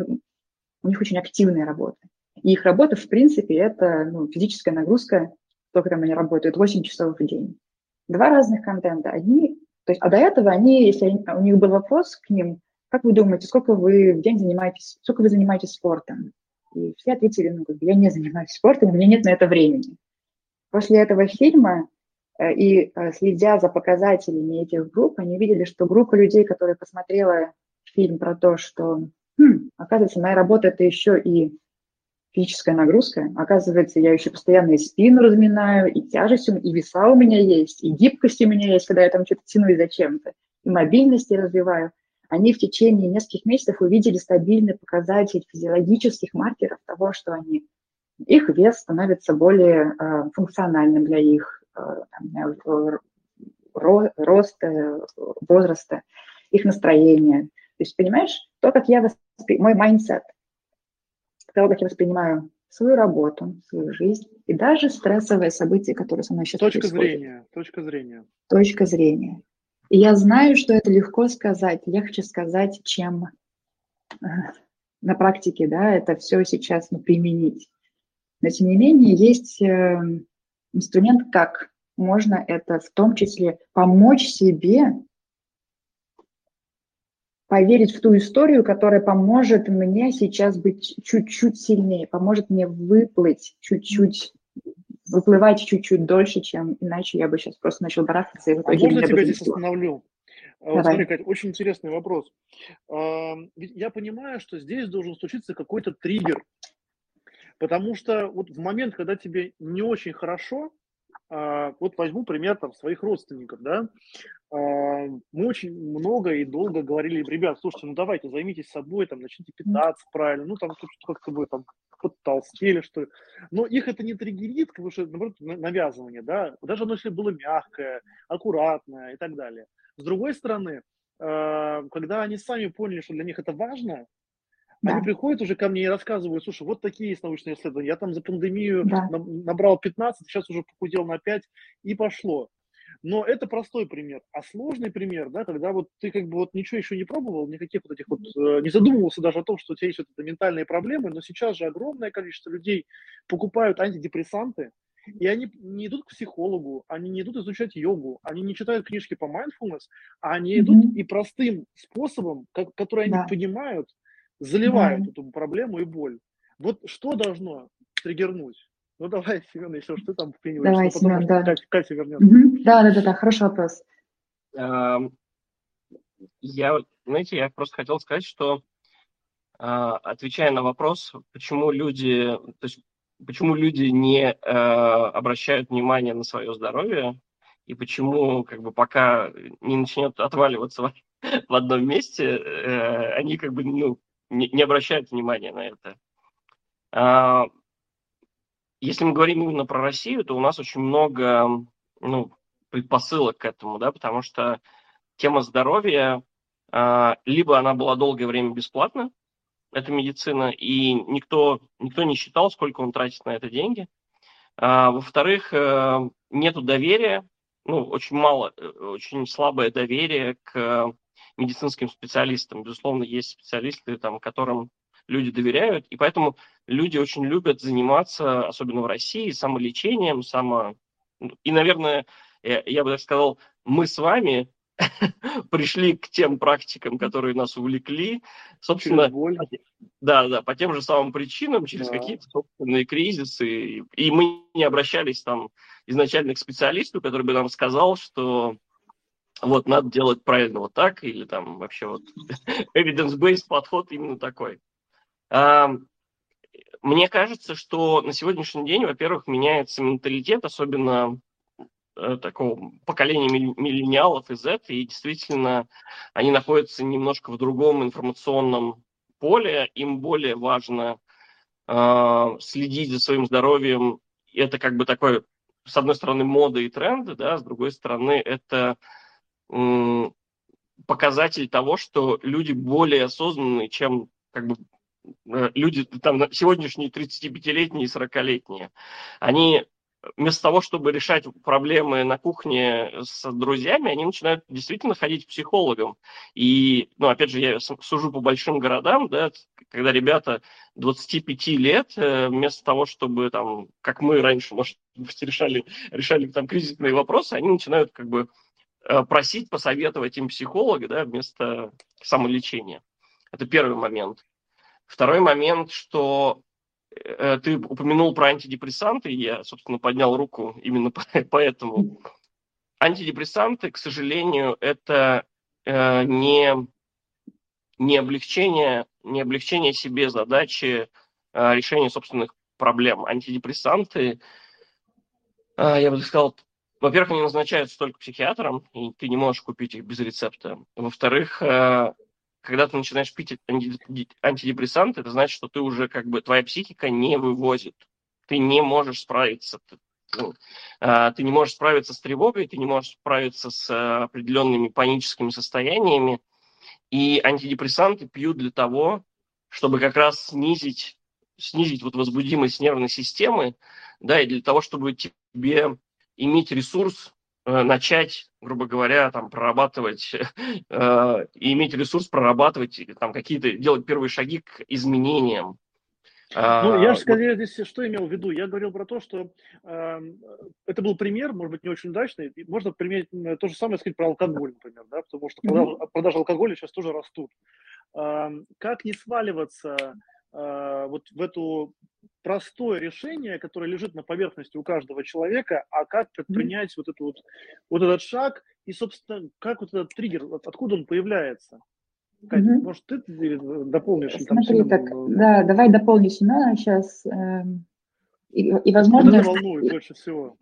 Speaker 3: у них очень активная работа. И их работа, в принципе, это ну, физическая нагрузка, сколько там они работают, 8 часов в день. Два разных контента. Одни, то есть, а до этого они, если у них был вопрос к ним, как вы думаете, сколько вы в день занимаетесь, сколько вы занимаетесь спортом? И все ответили, ну, я не занимаюсь спортом, у меня нет на это времени. После этого фильма э, и э, следя за показателями этих групп, они видели, что группа людей, которая посмотрела фильм про то, что, хм, оказывается, моя работа – это еще и физическая нагрузка. Оказывается, я еще постоянно и спину разминаю, и тяжесть, и веса у меня есть, и гибкость у меня есть, когда я там что-то тяну и зачем-то, и мобильность я развиваю. Они в течение нескольких месяцев увидели стабильный показатель физиологических маркеров того, что они их вес становится более э, функциональным для их э, там, ро, роста, возраста, их настроения. То есть, понимаешь, то, как я воспри... мой mindset, то, как я воспринимаю свою работу, свою жизнь и даже стрессовые события, которые со мной сейчас
Speaker 1: точка происходят. Зрения, точка зрения.
Speaker 3: Точка зрения. Я знаю, что это легко сказать, легче сказать, чем э, на практике, да, это все сейчас ну, применить. Но тем не менее есть э, инструмент, как можно это в том числе помочь себе поверить в ту историю, которая поможет мне сейчас быть чуть-чуть сильнее, поможет мне выплыть чуть-чуть, выплывать чуть-чуть дольше, чем иначе я бы сейчас просто начал барахтаться. И в
Speaker 1: итоге а можно тебя здесь остановлю? А Давай. Смотри, Катя, очень интересный вопрос. Я понимаю, что здесь должен случиться какой-то триггер, Потому что вот в момент, когда тебе не очень хорошо, а, вот возьму пример там своих родственников, да, а, мы очень много и долго говорили, ребят, слушайте, ну давайте займитесь собой, там, начните питаться правильно, ну там как-то вы там подтолстели, что ли. Но их это не триггерит, потому что, наоборот, навязывание, да, даже оно если было мягкое, аккуратное и так далее. С другой стороны, а, когда они сами поняли, что для них это важно, да. Они приходят уже ко мне и рассказывают, слушай, вот такие есть научные исследования. Я там за пандемию да. набрал 15, сейчас уже похудел на 5 и пошло. Но это простой пример. А сложный пример, да, когда вот ты как бы вот ничего еще не пробовал, никаких вот этих вот, э, не задумывался даже о том, что у тебя есть вот это ментальные проблемы, но сейчас же огромное количество людей покупают антидепрессанты, и они не идут к психологу, они не идут изучать йогу, они не читают книжки по mindfulness, а они идут mm-hmm. и простым способом, как, который они да. понимают, заливают mm-hmm. эту проблему и боль. Вот что должно триггернуть? Ну давай, Семен, еще что там вклиниваешь?
Speaker 3: Давай,
Speaker 1: что
Speaker 3: Семен, да.
Speaker 1: Катя, Катя вернется.
Speaker 3: Mm-hmm. Да, да, да, да, хороший вопрос.
Speaker 2: Я, знаете, я просто хотел сказать, что а, отвечая на вопрос, почему люди, то есть почему люди не а, обращают внимание на свое здоровье и почему, как бы, пока не начнет отваливаться в одном месте, э, они как бы, ну, не, не обращают внимания на это. А, если мы говорим именно про Россию, то у нас очень много ну, предпосылок к этому, да, потому что тема здоровья, а, либо она была долгое время бесплатна, это медицина, и никто, никто не считал, сколько он тратит на это деньги. А, во-вторых, э, нету доверия, ну, очень мало, э, очень слабое доверие к медицинским специалистам. Безусловно, есть специалисты, там, которым люди доверяют, и поэтому люди очень любят заниматься, особенно в России, самолечением, само... И, наверное, я, я бы так сказал, мы с вами пришли к тем практикам, которые нас увлекли, собственно, да, да, по тем же самым причинам, через да. какие-то собственные кризисы, и мы не обращались там изначально к специалисту, который бы нам сказал, что вот надо делать правильно вот так, или там вообще вот evidence-based подход именно такой. Мне кажется, что на сегодняшний день, во-первых, меняется менталитет, особенно э, такого поколения миллениалов и Z, и действительно они находятся немножко в другом информационном поле, им более важно э, следить за своим здоровьем. Это как бы такой, с одной стороны, мода и тренды, да, с другой стороны, это показатель того, что люди более осознанные, чем как бы Э, люди, там, сегодняшние 35-летние и 40-летние, они вместо того, чтобы решать проблемы на кухне с друзьями, они начинают действительно ходить к психологам. И, ну, опять же, я сужу по большим городам, да, когда ребята 25 лет, э, вместо того, чтобы там, как мы раньше, может быть, решали, решали там кризисные вопросы, они начинают как бы просить посоветовать им психолога, да, вместо самолечения. Это первый момент. Второй момент, что э, ты упомянул про антидепрессанты, я, собственно, поднял руку именно поэтому. Антидепрессанты, к сожалению, это э, не, не, облегчение, не облегчение себе задачи э, решения собственных проблем. Антидепрессанты, э, я бы сказал, во-первых, они назначаются только психиатрам, и ты не можешь купить их без рецепта. Во-вторых, э, когда ты начинаешь пить антидепрессанты, это значит, что ты уже как бы твоя психика не вывозит. Ты не можешь справиться. Ну, а, ты не можешь справиться с тревогой, ты не можешь справиться с а, определенными паническими состояниями. И антидепрессанты пьют для того, чтобы как раз снизить, снизить вот возбудимость нервной системы, да, и для того, чтобы тебе иметь ресурс Э, начать, грубо говоря, там, прорабатывать э, и иметь ресурс прорабатывать, там, какие-то, делать первые шаги к изменениям.
Speaker 1: А, ну, я же скорее здесь что имел в виду? Я говорил про то, что э, это был пример, может быть, не очень удачный. Можно применить то же самое сказать про алкоголь, например, да, потому что продажи, продажи алкоголя сейчас тоже растут. Э, как не сваливаться э, вот в эту простое решение, которое лежит на поверхности у каждого человека, а как предпринять mm-hmm. вот, эту вот, вот этот шаг и, собственно, как вот этот триггер, откуда он появляется? Катя, mm-hmm. может, ты дополнишь?
Speaker 3: Смотри, там, так, да, давай дополню Семена сейчас. Э, и, и, возможно... Меня
Speaker 1: волнует больше всего.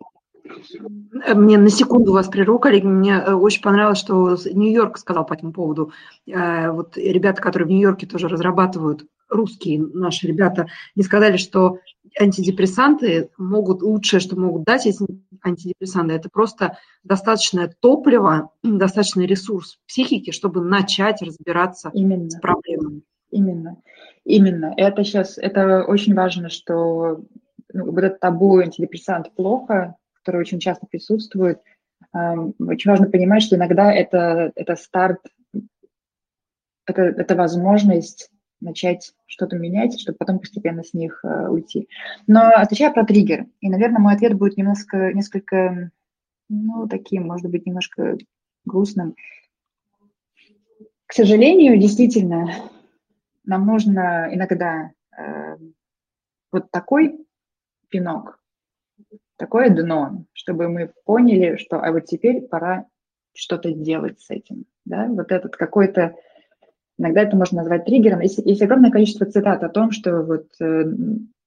Speaker 4: Мне на секунду вас прерву, коллеги. Мне э, очень понравилось, что Нью-Йорк сказал по этому поводу. Э, вот ребята, которые в Нью-Йорке тоже разрабатывают русские наши ребята, не сказали, что антидепрессанты могут, лучшее, что могут дать, если антидепрессанты, это просто достаточное топливо, достаточный ресурс психики, чтобы начать разбираться Именно. с проблемами.
Speaker 3: Именно. Именно. Это сейчас, это очень важно, что ну, вот этот табу антидепрессант плохо, который очень часто присутствует, очень важно понимать, что иногда это, это старт, это, это возможность начать что-то менять, чтобы потом постепенно с них э, уйти. Но отвечая про триггер, и, наверное, мой ответ будет немножко, несколько, ну, таким, может быть, немножко грустным. К сожалению, действительно, нам нужно иногда э, вот такой пинок, такое дно, чтобы мы поняли, что а вот теперь пора что-то делать с этим. Да? Вот этот какой-то Иногда это можно назвать триггером. Есть, есть огромное количество цитат о том, что вот э,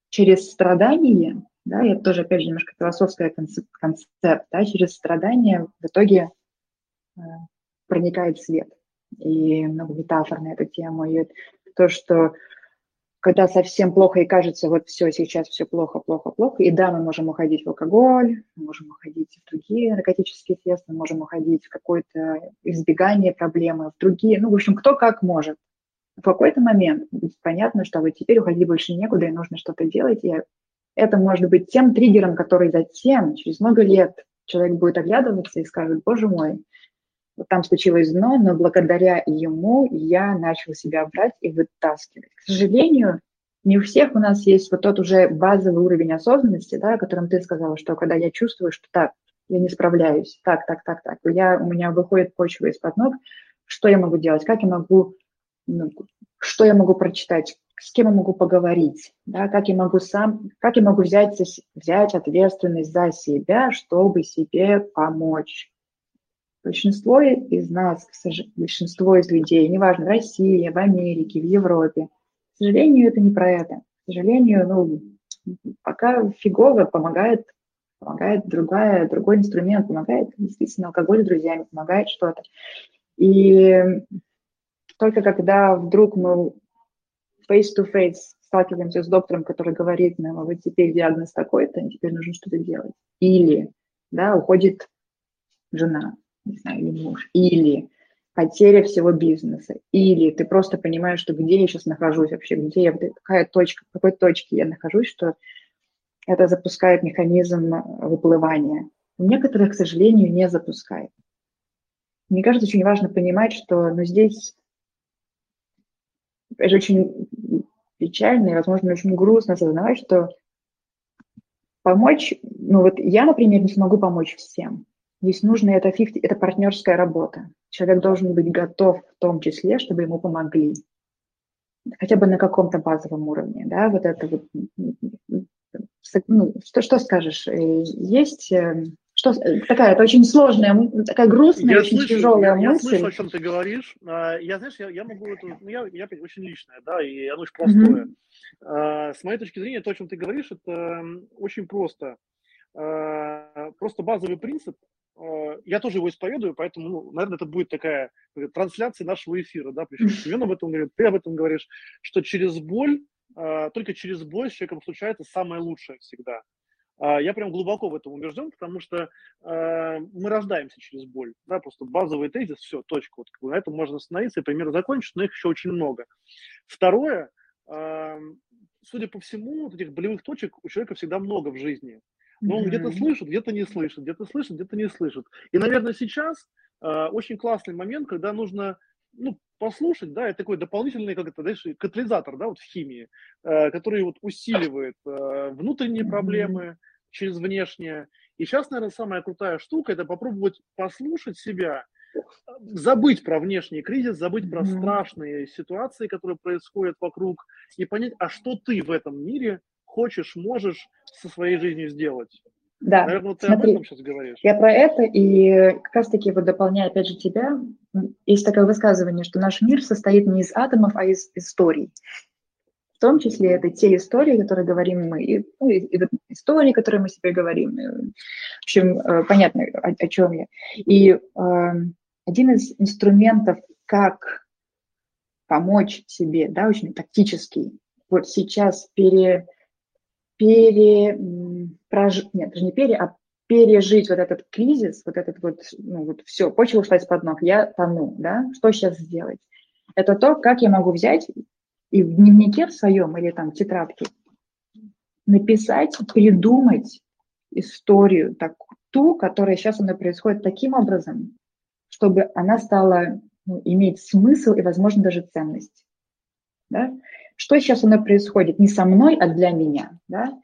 Speaker 3: через страдание, да, это тоже, опять же, немножко философская концепт, концепт да, через страдание в итоге э, проникает свет. И много метафор на эту тему. И то, что когда совсем плохо и кажется, вот все, сейчас все плохо, плохо, плохо. И да, мы можем уходить в алкоголь, мы можем уходить в другие наркотические средства, мы можем уходить в какое-то избегание проблемы, в другие, ну, в общем, кто как может. В какой-то момент будет понятно, что вот теперь уходить больше некуда, и нужно что-то делать. И это может быть тем триггером, который затем, через много лет, человек будет оглядываться и скажет, боже мой, там случилось дно, но благодаря ему я начал себя брать и вытаскивать. К сожалению, не у всех у нас есть вот тот уже базовый уровень осознанности, да, о котором ты сказала, что когда я чувствую, что так, я не справляюсь, так, так, так, так, я, у меня выходит почва из-под ног, что я могу делать, как я могу, ну, что я могу прочитать, с кем я могу поговорить, да, как я могу сам, как я могу взять, взять ответственность за себя, чтобы себе помочь. Большинство из нас, большинство из людей, неважно, в России, в Америке, в Европе, к сожалению, это не про это. К сожалению, ну, пока фигово помогает, помогает другая, другой инструмент, помогает действительно алкоголь с друзьями, помогает что-то. И только когда вдруг мы face-to-face сталкиваемся с доктором, который говорит нам, а вот теперь диагноз такой-то, теперь нужно что-то делать. Или, да, уходит жена, не знаю, или муж, или потеря всего бизнеса, или ты просто понимаешь, что где я сейчас нахожусь вообще, где я, какая точка, в какой точке я нахожусь, что это запускает механизм выплывания. У некоторых, к сожалению, не запускает. Мне кажется, очень важно понимать, что ну, здесь это очень печально и, возможно, очень грустно осознавать, что помочь, ну вот я, например, не смогу помочь всем. Здесь нужно это 50, это партнерская работа. Человек должен быть готов в том числе, чтобы ему помогли. Хотя бы на каком-то базовом уровне, да, вот это вот, ну, что, что скажешь, э, есть э, что такая, это очень сложная, такая грустная, я очень слышу, тяжелая
Speaker 1: я,
Speaker 3: мысль.
Speaker 1: Я слышу, о чем ты говоришь. А, я, знаешь, я, я могу это, ну, я, я очень личное, да, и оно очень простое. Mm-hmm. С моей точки зрения, то, о чем ты говоришь, это очень просто. А, просто базовый принцип. Я тоже его исповедую, поэтому, ну, наверное, это будет такая трансляция нашего эфира, да, причем Семен об этом говорит, ты об этом говоришь, что через боль, только через боль с человеком случается самое лучшее всегда. А, я прям глубоко в этом убежден, потому что э, мы рождаемся через боль. Да, просто базовый тезис, все, точка. Вот, на этом можно остановиться и пример закончить, но их еще очень много. Второе, э, судя по всему, вот этих болевых точек у человека всегда много в жизни. Но он mm-hmm. где-то слышит, где-то не слышит, где-то слышит, где-то не слышит. И, наверное, сейчас э, очень классный момент, когда нужно ну, послушать, да, это такой дополнительный, как это, знаешь, катализатор, да, вот в химии, э, который вот усиливает э, внутренние проблемы, через внешнее. И сейчас, наверное, самая крутая штука – это попробовать послушать себя, забыть про внешний кризис, забыть про страшные ситуации, которые происходят вокруг, и понять, а что ты в этом мире хочешь, можешь со своей жизнью сделать.
Speaker 3: Да, Наверное, ты смотри, об этом сейчас говоришь. Я про это, и как раз-таки вот дополняя опять же тебя, есть такое высказывание, что наш мир состоит не из атомов, а из историй. В том числе это те истории, которые говорим мы, и, ну, и, и истории, которые мы себе говорим. В общем, э, понятно, о, о чем я. И э, один из инструментов, как помочь себе, да, очень тактический, вот сейчас пере, пере, прож, нет, даже не пере, а пережить вот этот кризис, вот этот вот, ну вот все, почва ушла из-под ног, я тону, да, что сейчас сделать? Это то, как я могу взять и в дневнике в своем или там тетрадке написать, придумать историю, так, ту, которая сейчас со мной происходит таким образом, чтобы она стала ну, иметь смысл и, возможно, даже ценность. Да? Что сейчас со мной происходит? Не со мной, а для меня. Да?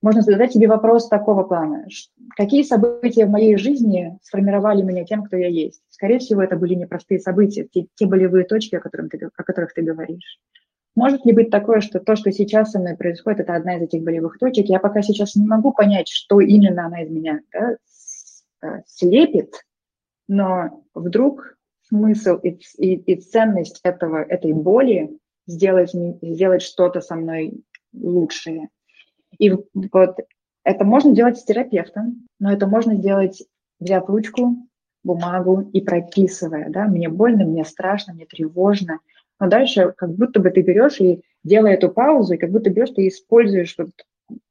Speaker 3: Можно задать себе вопрос такого плана. Какие события в моей жизни сформировали меня тем, кто я есть? Скорее всего, это были непростые события, те, те болевые точки, о, которых ты, о которых ты говоришь. Может ли быть такое, что то, что сейчас со мной происходит, это одна из этих болевых точек? Я пока сейчас не могу понять, что именно она из меня да, э, слепит, но вдруг смысл и, и, и ценность этого, этой боли сделать, сделать что-то со мной лучшее. И вот это можно делать с терапевтом, но это можно сделать, взяв ручку, бумагу и прописывая. Да? Мне больно, мне страшно, мне тревожно – но дальше как будто бы ты берешь и делая эту паузу, и как будто берешь ты используешь вот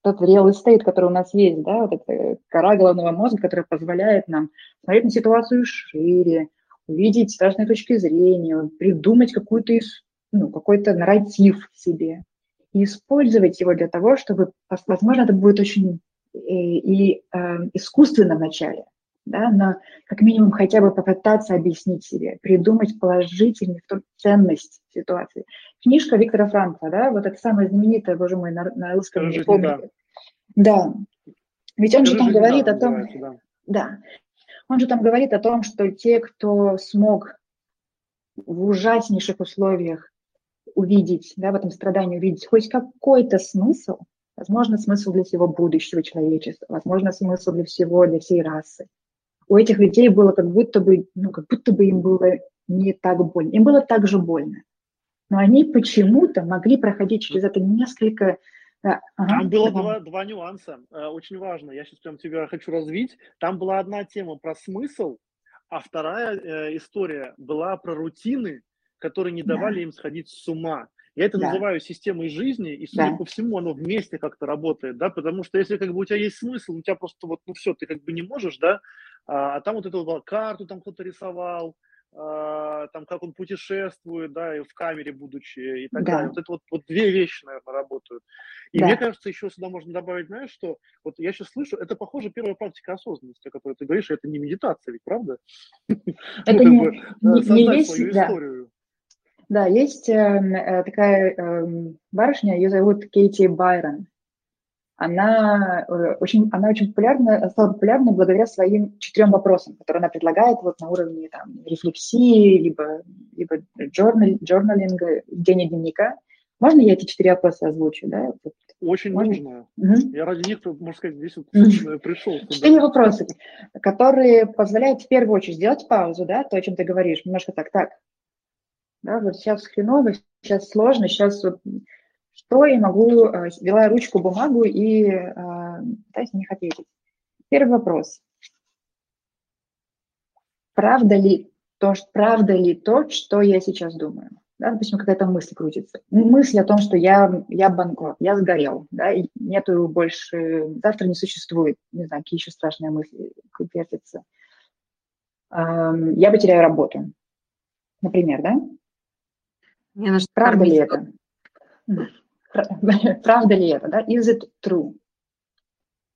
Speaker 3: тот real estate, который у нас есть, да, вот эта кора головного мозга, которая позволяет нам смотреть на ситуацию шире, увидеть разные точки зрения, придумать какую-то, ну, какой-то нарратив в себе и использовать его для того, чтобы, возможно, это будет очень и, э, и э, искусственно вначале, да, но как минимум хотя бы попытаться объяснить себе, придумать положительную ценность ситуации. Книжка Виктора Франкла, да, вот это самая знаменитая, боже мой, на, на русском не помню. Да. Ведь он же там говорит да, о том, да. да, он же там говорит о том, что те, кто смог в ужаснейших условиях увидеть, да, в этом страдании увидеть хоть какой-то смысл, возможно, смысл для всего будущего человечества, возможно, смысл для всего, для всей расы, у этих людей было как будто бы, ну, как будто бы им было не так больно. Им было так же больно. Но они почему-то могли проходить через это несколько
Speaker 1: Да. Ага, Там было два, два нюанса, э, очень важно. Я сейчас прям тебя хочу развить. Там была одна тема про смысл, а вторая э, история была про рутины, которые не давали да. им сходить с ума. Я это да. называю системой жизни, и, судя да. по всему, оно вместе как-то работает, да, потому что если как бы у тебя есть смысл, у тебя просто вот, ну все, ты как бы не можешь, да, а, а там вот эту вот карту там кто-то рисовал, а, там как он путешествует, да, и в камере будучи и так да. далее. Вот это вот, вот две вещи, наверное, работают. И да. мне кажется, еще сюда можно добавить, знаешь, что вот я сейчас слышу, это, похоже, первая практика осознанности, о которой ты говоришь, это не медитация, ведь правда?
Speaker 3: Это ну, не, не весь, свою да. Да, есть эм, э, такая э, барышня, ее зовут Кейти Байрон. Она э, очень, она очень популярна, стала популярной благодаря своим четырем вопросам, которые она предлагает вот на уровне там, рефлексии, либо, либо journal, journaling, ведения дневника. Можно я эти четыре вопроса озвучу? Да?
Speaker 1: Очень Можно? нужно. Угу. Я ради них, можно сказать, здесь вот пришел.
Speaker 3: Четыре вопроса, которые позволяют в первую очередь сделать паузу, да, то, о чем ты говоришь, немножко так, так, да, вот сейчас хреново, сейчас сложно, сейчас вот что я могу, э, взяла ручку, бумагу и э, пытаюсь на них ответить. Первый вопрос. Правда ли то, что, правда ли то, что я сейчас думаю? Да, допустим, какая-то мысль крутится. Мысль о том, что я, я банкрот, я сгорел, да, и нету больше, завтра не существует, не знаю, какие еще страшные мысли вертятся. Я потеряю работу, например, да? Мне нужно Правда ли это? Правда ли это, да? Is it true?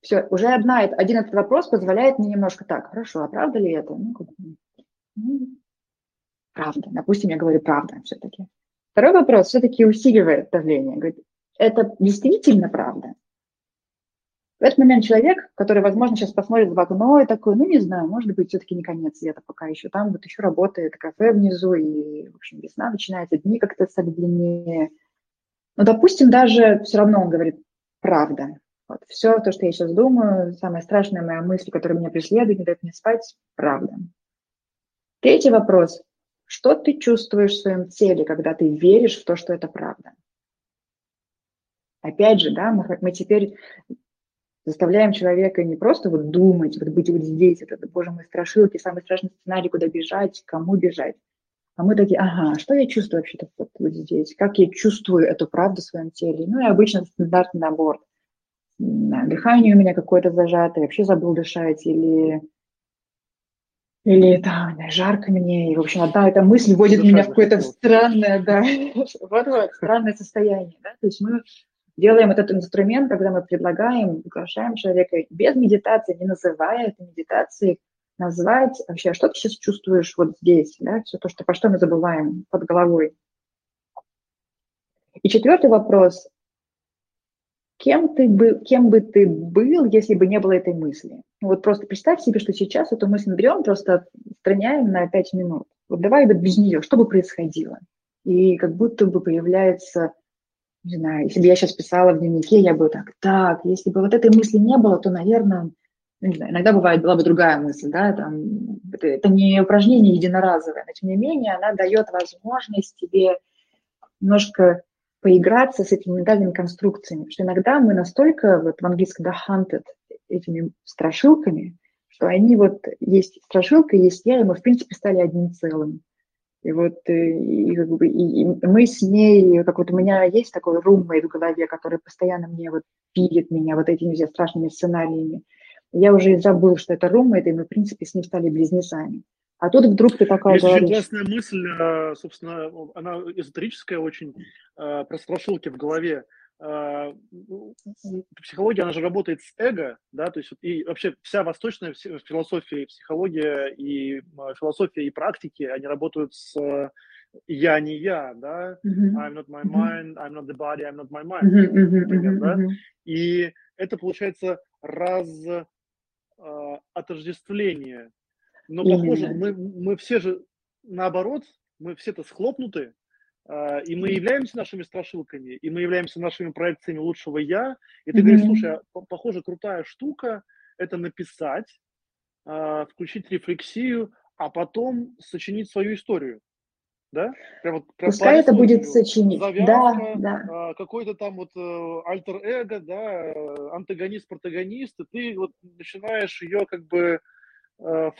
Speaker 3: Все, уже одна, один этот вопрос позволяет мне немножко так, хорошо, а правда ли это? Ну, ну, правда. Допустим, я говорю правда все-таки. Второй вопрос все-таки усиливает давление. Говорит, это действительно правда? В этот момент человек, который, возможно, сейчас посмотрит в окно и такой, ну, не знаю, может быть, все-таки не конец света пока еще. Там вот еще работает кафе внизу, и, в общем, весна начинается, дни как-то стали длиннее. Но, допустим, даже все равно он говорит правда. Вот, все то, что я сейчас думаю, самая страшная моя мысль, которая меня преследует, не дает мне спать, правда. Третий вопрос. Что ты чувствуешь в своем теле, когда ты веришь в то, что это правда? Опять же, да, мы, мы теперь заставляем человека не просто вот думать, вот быть вот здесь, это, боже мой, страшилки, самый страшный сценарий, куда бежать, кому бежать. А мы такие, ага, что я чувствую вообще-то вот, вот здесь? Как я чувствую эту правду в своем теле? Ну и обычно стандартный набор. Дыхание у меня какое-то зажатое, вообще забыл дышать, или или там, жарко мне, и, в общем, одна эта мысль вводит меня в какое-то странное, да, вот-вот, странное состояние, да, то есть мы делаем этот инструмент, когда мы предлагаем, приглашаем человека без медитации, не называя это медитацией, назвать вообще, что ты сейчас чувствуешь вот здесь, да, все то, что, по что мы забываем под головой. И четвертый вопрос. Кем, ты был, кем бы ты был, если бы не было этой мысли? Ну, вот просто представь себе, что сейчас эту мысль берем, просто отстраняем на пять минут. Вот давай вот без нее, что бы происходило? И как будто бы появляется не знаю, если бы я сейчас писала в дневнике, я бы так, так, если бы вот этой мысли не было, то, наверное, ну, не знаю, иногда бывает, была бы другая мысль, да, там, это, это не упражнение единоразовое, но тем не менее она дает возможность тебе немножко поиграться с этими ментальными конструкциями, что иногда мы настолько, вот в английском, да, hunted этими страшилками, что они вот, есть страшилка, есть я, и мы, в принципе, стали одним целым. И вот э, и, как бы, и, и мы с ней, как вот у меня есть такой руммейт в голове, который постоянно мне вот пилит меня вот этими все страшными сценариями. Я уже забыл, что это руммейт, и мы, в принципе, с ним стали близнецами. А тут вдруг ты такая
Speaker 1: Есть говоришь... очень классная мысль, э, собственно, она эзотерическая очень, э, про страшилки в голове. А, психология, она же работает с эго, да, то есть и вообще вся восточная философия, психология и философия и практики, они работают с я не я, да, mm-hmm. I'm not my mind, I'm not the body, I'm not my mind, mm-hmm. например, да, и это получается раз uh, отождествление, но похоже, мы, мы все же наоборот, мы все-то схлопнуты, и мы являемся нашими страшилками, и мы являемся нашими проекциями лучшего я. И ты mm-hmm. говоришь, слушай, а, похоже, крутая штука это написать, а, включить рефлексию, а потом сочинить свою историю. да?
Speaker 3: Прям вот, прям Пускай это будет сочинить.
Speaker 1: Завязка, да, да. А, какой-то там вот э, альтер-эго, да, антагонист-протагонист, и ты вот начинаешь ее как бы э,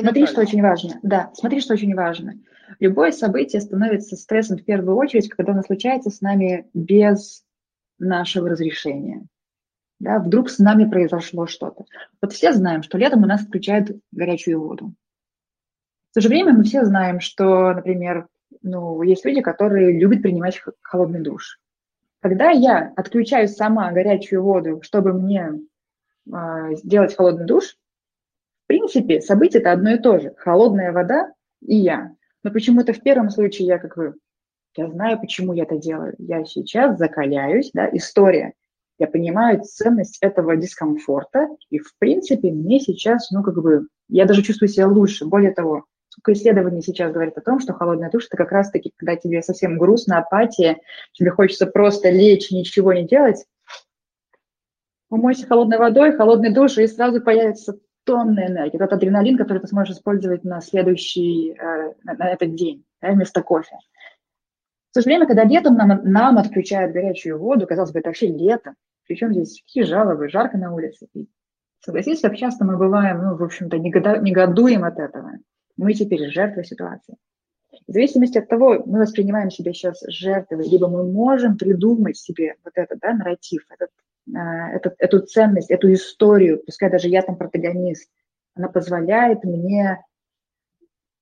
Speaker 1: формировать.
Speaker 3: Смотри, что очень важно. Да, смотри, что очень важно. Любое событие становится стрессом в первую очередь, когда оно случается с нами без нашего разрешения. Да, вдруг с нами произошло что-то. Вот все знаем, что летом у нас включают горячую воду. В то же время мы все знаем, что, например, ну, есть люди, которые любят принимать холодный душ. Когда я отключаю сама горячую воду, чтобы мне э, сделать холодный душ, в принципе, событие это одно и то же. Холодная вода и я. Но почему-то в первом случае я как бы, я знаю, почему я это делаю. Я сейчас закаляюсь, да, история. Я понимаю ценность этого дискомфорта, и, в принципе, мне сейчас, ну, как бы, я даже чувствую себя лучше. Более того, Сколько исследований сейчас говорят о том, что холодная душ – это как раз-таки, когда тебе совсем грустно, апатия, тебе хочется просто лечь, ничего не делать. Умойся холодной водой, холодный душ, и сразу появится тонна энергии. Это адреналин, который ты сможешь использовать на следующий, э, на этот день, да, вместо кофе. В то же время, когда летом нам, нам отключают горячую воду, казалось бы, это вообще лето, причем здесь какие жалобы, жарко на улице. И, согласитесь, как часто мы бываем, ну, в общем-то, негодуем от этого мы теперь жертвы ситуации. В зависимости от того, мы воспринимаем себя сейчас жертвой, либо мы можем придумать себе вот этот да, нарратив, этот, этот, эту ценность, эту историю, пускай даже я там протагонист, она позволяет мне,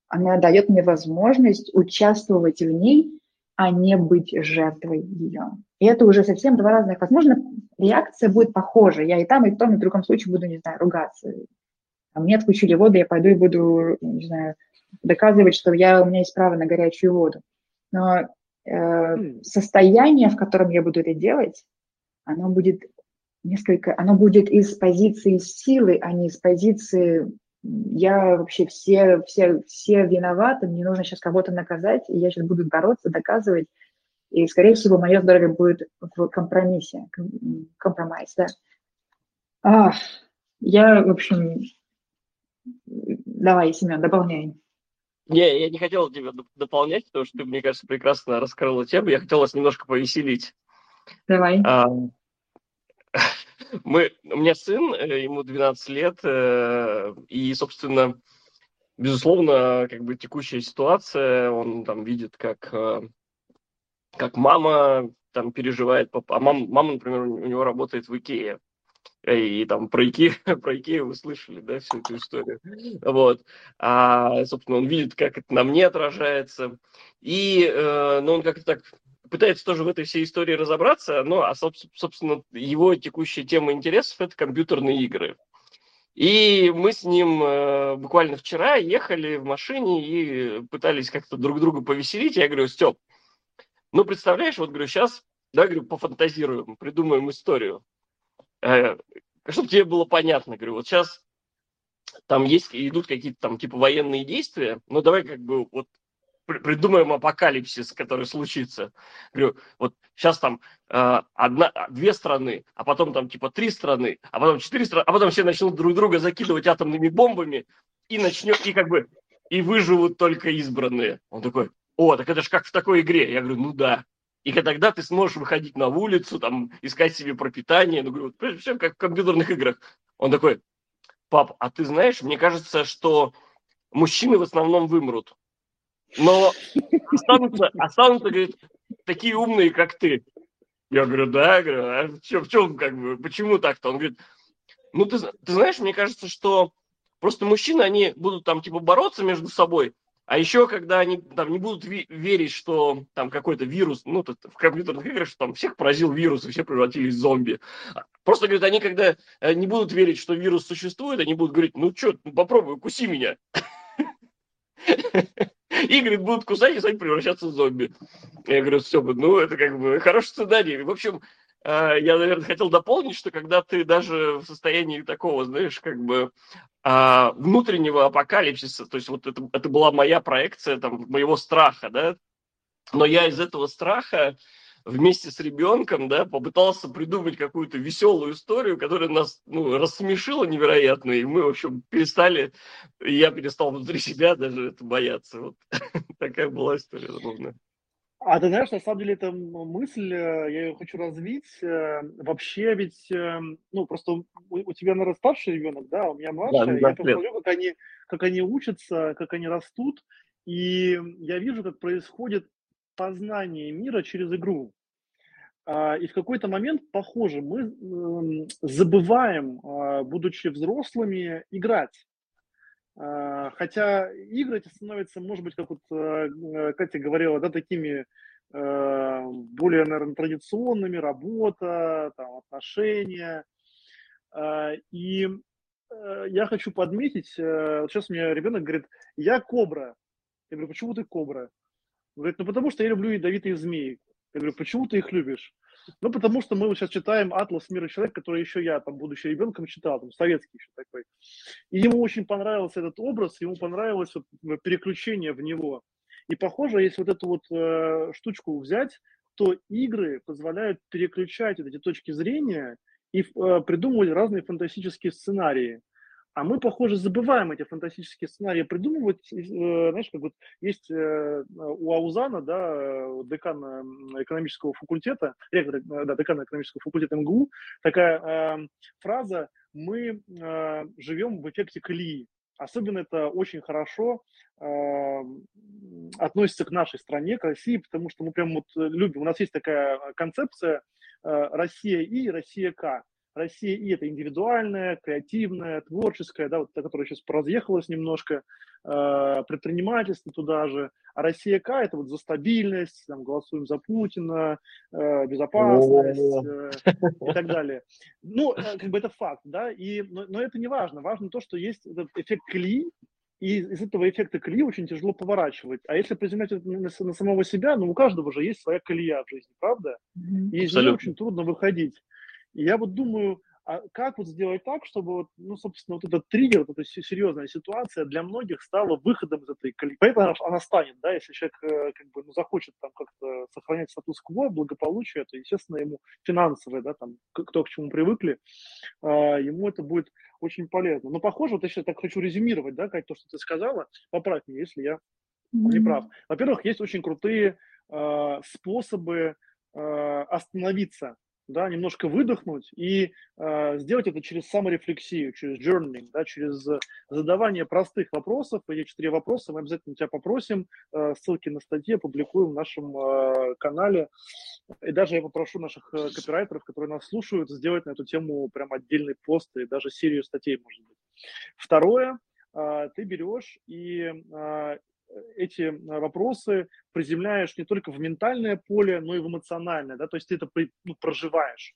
Speaker 3: она дает мне возможность участвовать в ней, а не быть жертвой ее. И это уже совсем два разных. Возможно, реакция будет похожа. Я и там, и в том, и в другом случае буду, не знаю, ругаться а мне отключили воду, я пойду и буду, не знаю, доказывать, что я, у меня есть право на горячую воду. Но э, состояние, в котором я буду это делать, оно будет несколько, оно будет из позиции силы, а не из позиции я вообще все, все, все виноваты, мне нужно сейчас кого-то наказать, и я сейчас буду бороться, доказывать, и, скорее всего, мое здоровье будет в компромиссе, компромисс, да. Ах, я, в общем, Давай, Семен, дополняй.
Speaker 2: Не, я не хотел тебя дополнять, потому что ты, мне кажется, прекрасно раскрыла тему. Я хотел вас немножко повеселить.
Speaker 3: Давай. А,
Speaker 2: мы, у меня сын, э, ему 12 лет, э, и, собственно, безусловно, как бы текущая ситуация, он там видит, как, э, как мама там переживает, а мама, мама, например, у него работает в Икее, и там про Икею, про Икею вы слышали, да, всю эту историю. Вот. А, собственно, он видит, как это на мне отражается. И, э, ну, он как-то так пытается тоже в этой всей истории разобраться, но, а, собственно, его текущая тема интересов – это компьютерные игры. И мы с ним э, буквально вчера ехали в машине и пытались как-то друг друга повеселить. Я говорю, Степ, ну, представляешь, вот, говорю, сейчас, да, говорю, пофантазируем, придумаем историю э, чтобы тебе было понятно, говорю, вот сейчас там есть, идут какие-то там типа военные действия, но давай как бы вот придумаем апокалипсис, который случится. Говорю, вот сейчас там э, одна, две страны, а потом там типа три страны, а потом четыре страны, а потом все начнут друг друга закидывать атомными бомбами и начнет, и как бы, и выживут только избранные. Он такой, о, так это же как в такой игре. Я говорю, ну да. И тогда ты сможешь выходить на улицу, там, искать себе пропитание. Ну, говорю, вот, все как в компьютерных играх. Он такой, пап, а ты знаешь, мне кажется, что мужчины в основном вымрут. Но останутся, останутся, говорит, такие умные, как ты. Я говорю, да, я говорю, а в чем, как бы, почему так-то? Он говорит, ну, ты, ты знаешь, мне кажется, что просто мужчины, они будут там, типа, бороться между собой, а еще, когда они там не будут верить, что там какой-то вирус, ну, тут в компьютерных играх, что там всех поразил вирус, и все превратились в зомби. Просто, говорят, они, когда э, не будут верить, что вирус существует, они будут говорить, ну, что, ну, попробуй, куси меня. И, говорит, будут кусать и сами превращаться в зомби. Я говорю, все, ну, это как бы хороший сценарий. В общем, э, я, наверное, хотел дополнить, что когда ты даже в состоянии такого, знаешь, как бы а, внутреннего апокалипсиса, то есть вот это, это была моя проекция там, моего страха, да, но я из этого страха вместе с ребенком, да, попытался придумать какую-то веселую историю, которая нас ну, рассмешила невероятно, и мы, в общем, перестали, я перестал внутри себя даже это бояться. Вот такая была история забавная.
Speaker 1: А ты знаешь, на самом деле, эта мысль, э, я ее хочу развить. Э, вообще ведь, э, ну, просто у, у тебя, наверное, старший ребенок, да, у меня младший. Да, я посмотрю, как они, как они учатся, как они растут. И я вижу, как происходит познание мира через игру. А, и в какой-то момент, похоже, мы эм, забываем, а, будучи взрослыми, играть. А, хотя игры эти становятся, может быть, как вот э, Катя говорила, да, такими э, более, наверное, традиционными, работа, там, отношения. И э, я хочу подметить, вот сейчас меня ребенок говорит, я кобра. Я говорю, почему ты кобра? Говорит, ну потому что я люблю ядовитые змеи. Я говорю, почему ты их любишь? Ну, потому что мы вот сейчас читаем «Атлас мира человека», который еще я, там, будучи ребенком, читал, там, советский еще такой. И ему очень понравился этот образ, ему понравилось вот переключение в него. И похоже, если вот эту вот э, штучку взять, то игры позволяют переключать вот эти точки зрения и э, придумывать разные фантастические сценарии. А мы, похоже, забываем эти фантастические сценарии придумывать. Э, знаешь, как вот есть э, у Аузана, да, декана экономического факультета, ректор, э, да, декана экономического факультета МГУ, такая э, фраза «мы э, живем в эффекте колеи». Особенно это очень хорошо э, относится к нашей стране, к России, потому что мы прям вот любим. У нас есть такая концепция э, Россия И, Россия К. Россия и это индивидуальная, креативная, творческая, да, вот та, которая сейчас разъехалась немножко, э, предпринимательство туда же, а Россия К это вот за стабильность, там, голосуем за Путина, э, безопасность э, и так далее. Ну, э, как бы это факт, да, и, но, но это не важно, важно то, что есть этот эффект клей, и из этого эффекта колеи очень тяжело поворачивать. А если приземлять это на, на самого себя, ну у каждого же есть своя колея в жизни, правда? И из нее очень трудно выходить. И я вот думаю, а как вот сделать так, чтобы, вот, ну, собственно, вот этот триггер, вот эта серьезная ситуация для многих стала выходом из этой колеи. Поэтому она станет, да, если человек э, как бы ну, захочет там как-то сохранять статус-кво, благополучие, то, естественно, ему финансовое, да, там, кто к чему привыкли, а, ему это будет очень полезно. Но похоже, вот я сейчас так хочу резюмировать, да, как то, что ты сказала, поправь меня, если я не прав. Во-первых, есть очень крутые э, способы э, остановиться да, немножко выдохнуть и э, сделать это через саморефлексию, через journaling, да, через задавание простых вопросов. Эти четыре вопроса мы обязательно тебя попросим. Э, ссылки на статьи опубликуем в нашем э, канале. И даже я попрошу наших копирайтеров, которые нас слушают, сделать на эту тему прям отдельный пост и даже серию статей, может быть. Второе, э, ты берешь и э, эти э, вопросы приземляешь не только в ментальное поле, но и в эмоциональное, да, то есть ты это ну, проживаешь.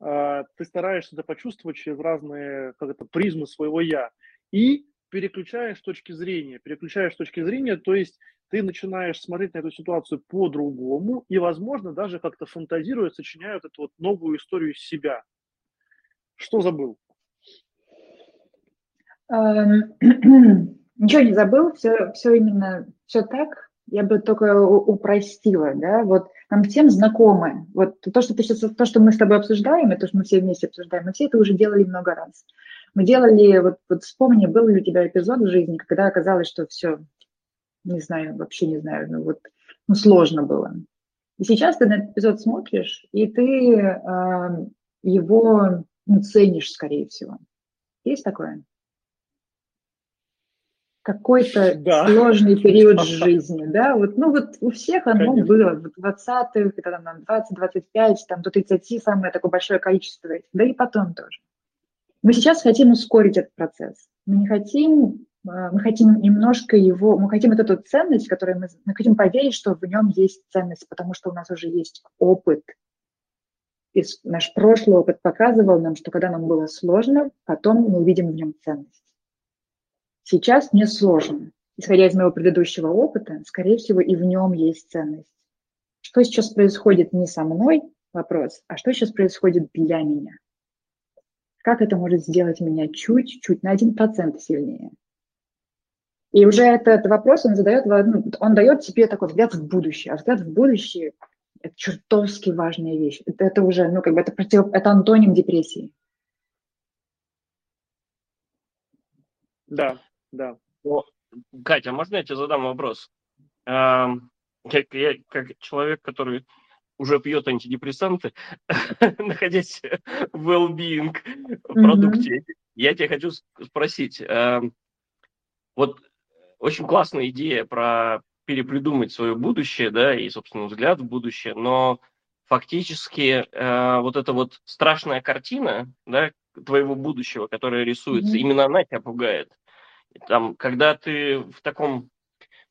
Speaker 1: А, ты стараешься это почувствовать через разные как это, призмы своего «я». И переключаешь точки зрения. Переключаешь точки зрения, то есть ты начинаешь смотреть на эту ситуацию по-другому и, возможно, даже как-то фантазируя, сочиняют эту вот новую историю из себя. Что забыл?
Speaker 3: Ничего не забыл, все, все именно, все так. Я бы только упростила, да, вот нам всем знакомы. Вот то, что ты сейчас, то, что мы с тобой обсуждаем, и то, что мы все вместе обсуждаем, мы все это уже делали много раз. Мы делали, вот, вот вспомни, был ли у тебя эпизод в жизни, когда оказалось, что все, не знаю, вообще не знаю, ну вот, ну сложно было. И сейчас ты на этот эпизод смотришь, и ты э, его ну, ценишь, скорее всего. Есть такое? Какой-то да. сложный период жизни, да, вот, ну вот у всех оно Конечно. было, в 20-х, это там 20-25, там до 30 самое такое большое количество, да и потом тоже. Мы сейчас хотим ускорить этот процесс. Мы не хотим, а, мы хотим немножко его, мы хотим вот эту ценность, которую мы, мы хотим поверить, что в нем есть ценность, потому что у нас уже есть опыт. И наш прошлый опыт показывал нам, что когда нам было сложно, потом мы увидим в нем ценность. Сейчас мне сложно. Исходя из моего предыдущего опыта, скорее всего, и в нем есть ценность. Что сейчас происходит не со мной, вопрос, а что сейчас происходит для меня? Как это может сделать меня чуть-чуть, на один процент сильнее? И уже этот вопрос он задает, ну, он дает тебе такой взгляд в будущее. А взгляд в будущее Это чертовски важная вещь. Это, это уже, ну, как бы это против, это антоним депрессии.
Speaker 1: Да, да.
Speaker 2: О, Катя, можно я тебе задам вопрос? Я, я как человек, который уже пьет антидепрессанты, находясь в well-being продукте, я тебя хочу спросить. Вот очень классная идея про перепридумать свое будущее, да, и, собственно, взгляд в будущее, но фактически э, вот эта вот страшная картина, да, твоего будущего, которая рисуется, mm-hmm. именно она тебя пугает. Там, когда ты в таком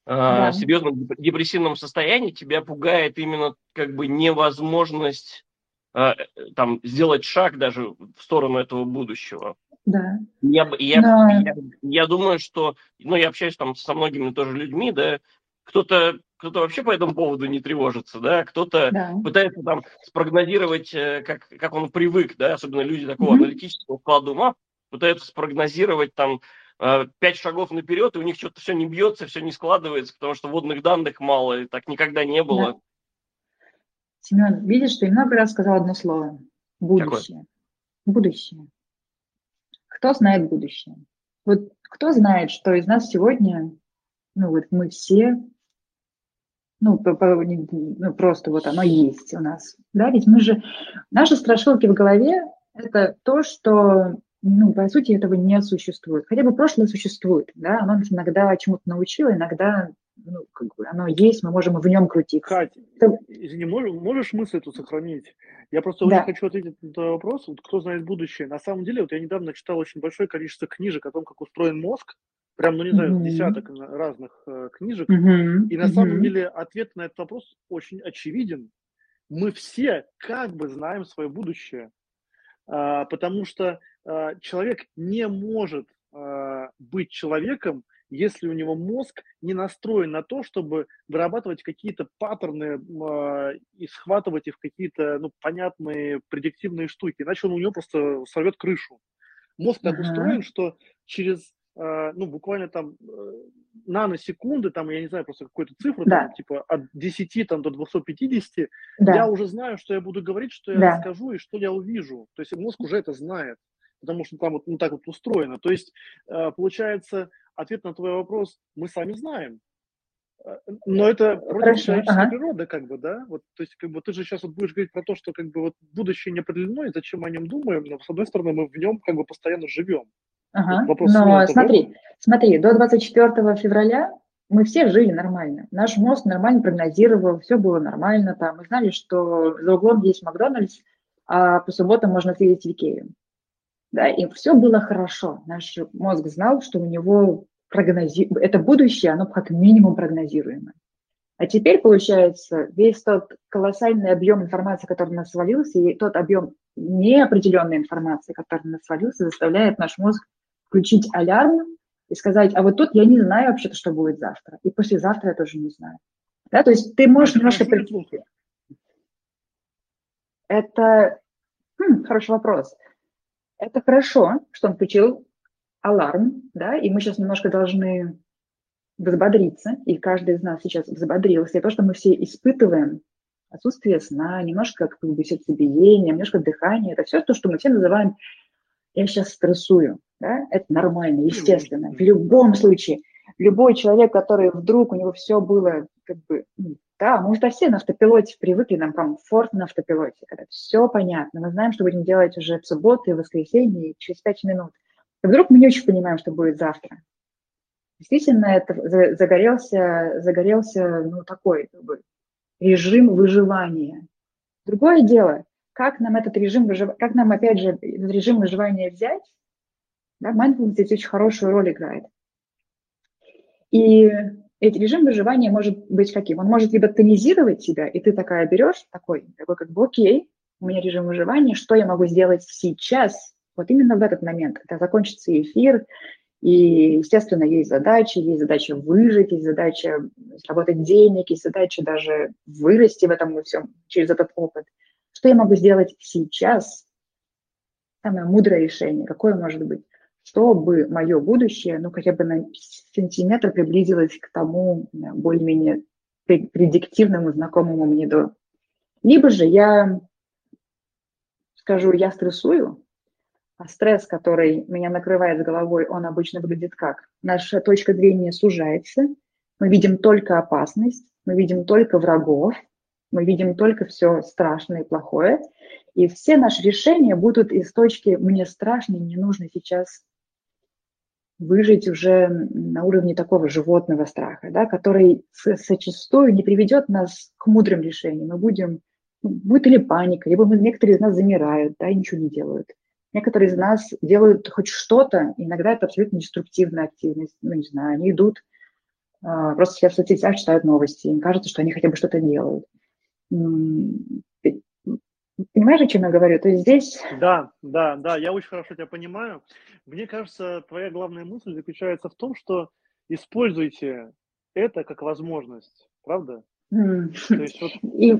Speaker 2: э, да. серьезном депрессивном состоянии, тебя пугает именно как бы невозможность э, там сделать шаг даже в сторону этого будущего.
Speaker 3: Да.
Speaker 2: Я, я, Но... я, я думаю, что, ну, я общаюсь там со многими тоже людьми, да, кто-то кто-то вообще по этому поводу не тревожится, да, кто-то да. пытается там спрогнозировать, э, как, как он привык, да, особенно люди такого mm-hmm. аналитического склада ума, пытаются спрогнозировать там пять шагов наперед, и у них что-то все не бьется, все не складывается, потому что водных данных мало, и так никогда не было. Да.
Speaker 3: Семен, видишь, ты много раз сказал одно слово. Будущее. Какое? Будущее. Кто знает будущее? Вот кто знает, что из нас сегодня, ну вот мы все ну, ну, просто вот оно есть у нас. Да, ведь мы же, наши страшилки в голове – это то, что, ну, по сути, этого не существует. Хотя бы прошлое существует, да, оно нас иногда чему-то научило, иногда ну, как бы оно есть, мы можем в нем крутиться.
Speaker 1: Кать, это... извини, можешь, можешь мысль эту сохранить? Я просто да. очень хочу ответить на этот вопрос. Вот кто знает будущее? На самом деле, вот я недавно читал очень большое количество книжек о том, как устроен мозг, прям, ну не знаю, mm-hmm. десяток разных э, книжек. Mm-hmm. И на mm-hmm. самом деле ответ на этот вопрос очень очевиден. Мы все как бы знаем свое будущее, а, потому что человек не может а, быть человеком, если у него мозг не настроен на то, чтобы вырабатывать какие-то паттерны э, и схватывать их в какие-то ну, понятные предиктивные штуки, иначе он у него просто сорвет крышу. Мозг так uh-huh. устроен, что через э, ну, буквально там э, наносекунды, там, я не знаю, просто какую-то цифру, да. там, типа от 10 там, до 250, да. я уже знаю, что я буду говорить, что я да. расскажу и что я увижу. То есть мозг уже это знает, потому что там вот ну, так вот устроено. То есть, э, получается, ответ на твой вопрос мы сами знаем. Э, но это против Хорошо. человеческой ага. природы, как бы, да? Вот, то есть, как бы ты же сейчас вот будешь говорить про то, что как бы вот будущее не определено, и зачем мы о нем думаем, но с одной стороны мы в нем как бы постоянно живем.
Speaker 3: Ага. Вопрос но смотри, того. смотри, до 24 февраля мы все жили нормально. Наш мозг нормально прогнозировал, все было нормально там. Мы знали, что за углом есть Макдональдс, а по субботам можно съездить в Икею да, и все было хорошо. Наш мозг знал, что у него прогнози... это будущее, оно как минимум прогнозируемо. А теперь, получается, весь тот колоссальный объем информации, который на нас свалился, и тот объем неопределенной информации, который на нас свалился, заставляет наш мозг включить алярм и сказать, а вот тут я не знаю вообще-то, что будет завтра. И послезавтра я тоже не знаю. Да, то есть ты можешь немножко... Это хм, хороший вопрос. Это хорошо, что он включил аларм, да, и мы сейчас немножко должны взбодриться, и каждый из нас сейчас взбодрился. И то, что мы все испытываем, отсутствие сна, немножко как бы сердцебиение, немножко дыхания, это все то, что мы все называем «я сейчас стрессую». Да? Это нормально, естественно. В любом случае, любой человек, который вдруг, у него все было как бы ну, да, мы уже все на автопилоте привыкли, нам комфорт на автопилоте, когда все понятно. Мы знаем, что будем делать уже в субботу и в воскресенье и через пять минут. И вдруг мы не очень понимаем, что будет завтра. Действительно, это загорелся, загорелся ну, такой как бы, режим выживания. Другое дело, как нам этот режим выживания, как нам, опять же, этот режим выживания взять, да, mindfulness здесь очень хорошую роль играет. И ведь режим выживания может быть каким? Он может либо тонизировать тебя, и ты такая берешь, такой, такой как бы, окей, у меня режим выживания, что я могу сделать сейчас, вот именно в этот момент, когда закончится эфир, и, естественно, есть задачи, есть задача выжить, есть задача заработать денег, есть задача даже вырасти в этом всем через этот опыт. Что я могу сделать сейчас? Самое мудрое решение, какое может быть? Чтобы мое будущее, ну, хотя бы на сантиметр приблизилось к тому более-менее предиктивному, знакомому мне до Либо же я скажу, я стрессую, а стресс, который меня накрывает с головой, он обычно выглядит как? Наша точка зрения сужается, мы видим только опасность, мы видим только врагов, мы видим только все страшное и плохое, и все наши решения будут из точки «мне страшно, мне нужно сейчас выжить уже на уровне такого животного страха, да, который зачастую не приведет нас к мудрым решениям. Мы будем, ну, будет или паника, либо мы, некоторые из нас замирают, да, и ничего не делают. Некоторые из нас делают хоть что-то, иногда это абсолютно деструктивная активность, ну, не знаю, они идут, а, просто сидят в соцсетях, читают новости, им кажется, что они хотя бы что-то делают. Понимаешь, о чем я говорю? То есть здесь...
Speaker 1: Да, да, да, я очень хорошо тебя понимаю. Мне кажется, твоя главная мысль заключается в том, что используйте это как возможность, правда?
Speaker 3: Mm. То есть вот... и,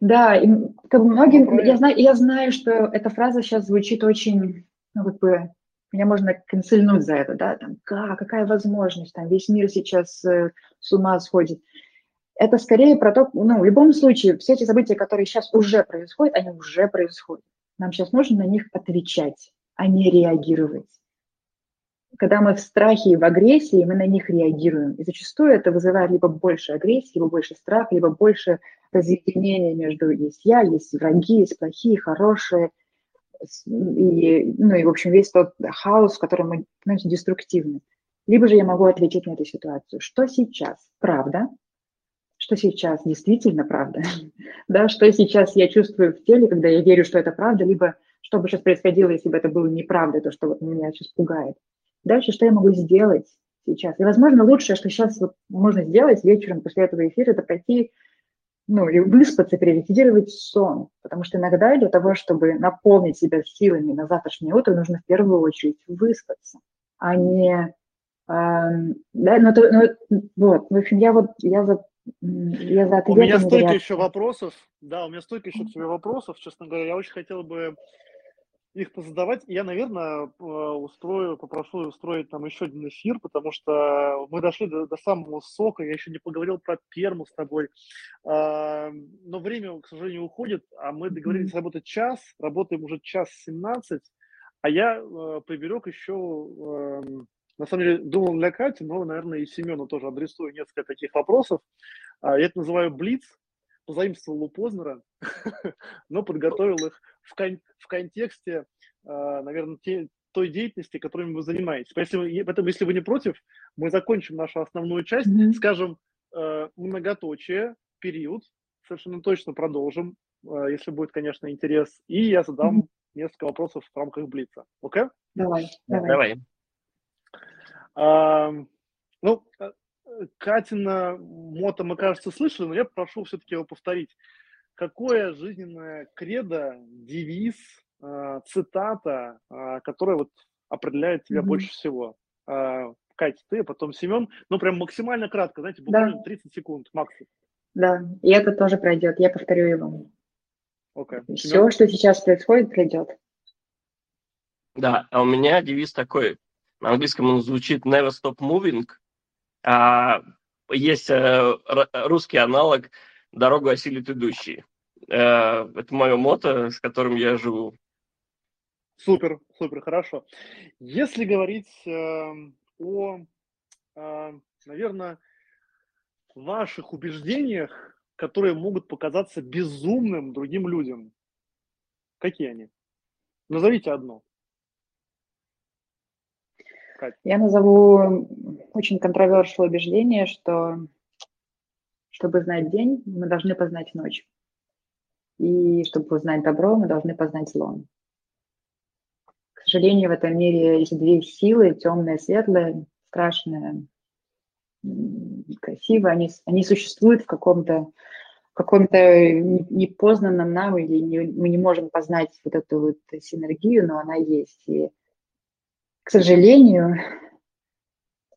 Speaker 3: да, и как многим, я знаю, я знаю, что эта фраза сейчас звучит очень, ну, как бы, меня можно канцельнуть за это, да, там, как, какая возможность, там, весь мир сейчас э, с ума сходит это скорее про то, ну, в любом случае, все эти события, которые сейчас уже происходят, они уже происходят. Нам сейчас нужно на них отвечать, а не реагировать. Когда мы в страхе и в агрессии, мы на них реагируем. И зачастую это вызывает либо больше агрессии, либо больше страха, либо больше разъединения между есть я, есть враги, есть плохие, хорошие. И, ну и, в общем, весь тот хаос, в котором мы, знаете, деструктивны. Либо же я могу ответить на эту ситуацию. Что сейчас? Правда? Что сейчас действительно правда, да, что сейчас я чувствую в теле, когда я верю, что это правда, либо что бы сейчас происходило, если бы это было неправда, то, что вот меня сейчас пугает. Дальше, что я могу сделать сейчас? И, возможно, лучшее, что сейчас вот можно сделать вечером после этого эфира, это пойти, ну, или выспаться, переликвидировать сон. Потому что иногда для того, чтобы наполнить себя силами на завтрашнее утро, нужно в первую очередь выспаться, а не... Э, да, ну, то, ну, вот, в общем, я вот, я за
Speaker 1: я за у меня столько еще вопросов, да, у меня столько еще к тебе вопросов, честно говоря, я очень хотел бы их позадавать. Я, наверное, э, устрою, попрошу устроить там еще один эфир, потому что мы дошли до, до самого сока, я еще не поговорил про перму с тобой. Но время, к сожалению, уходит, а мы договорились работать час, работаем уже час 17, а я э, приберег еще эм, на самом деле, думал для Кати, но, наверное, и Семену тоже адресую несколько таких вопросов. А, я это называю блиц, позаимствовал у Познера, но подготовил их в, кон- в контексте, а, наверное, те, той деятельности, которой вы занимаетесь. Если, поэтому, если вы не против, мы закончим нашу основную часть, mm-hmm. скажем, э, многоточие, период, совершенно точно продолжим, если будет, конечно, интерес, и я задам mm-hmm. несколько вопросов в рамках Блица. Окей? Okay?
Speaker 3: Давай,
Speaker 2: давай. давай.
Speaker 1: А, ну, э, Катина мото мы, кажется, слышали, но я прошу все-таки его повторить. Какое жизненное кредо, девиз, э, цитата, э, которая вот определяет тебя mm-hmm. больше всего? Катя, ты, потом Семен. Ну, прям максимально кратко, знаете, буквально да. 30 секунд максимум.
Speaker 3: Да, и это тоже пройдет, я повторю его. Okay. Все, что сейчас происходит, пройдет.
Speaker 2: Да, а у меня девиз такой. На английском он звучит never stop moving. А есть э, русский аналог «Дорогу осилит идущий». Э, это мое мото, с которым я живу.
Speaker 1: Супер, супер, хорошо. Если говорить э, о, э, наверное, ваших убеждениях, которые могут показаться безумным другим людям, какие они? Назовите одно.
Speaker 3: Я назову очень контровершил убеждение, что чтобы знать день, мы должны познать ночь. И чтобы познать добро, мы должны познать зло. К сожалению, в этом мире есть две силы, темная, светлая, страшная, красивая. Они, они существуют в каком-то каком-то непознанном нам, или не, мы не можем познать вот эту вот синергию, но она есть. И к сожалению,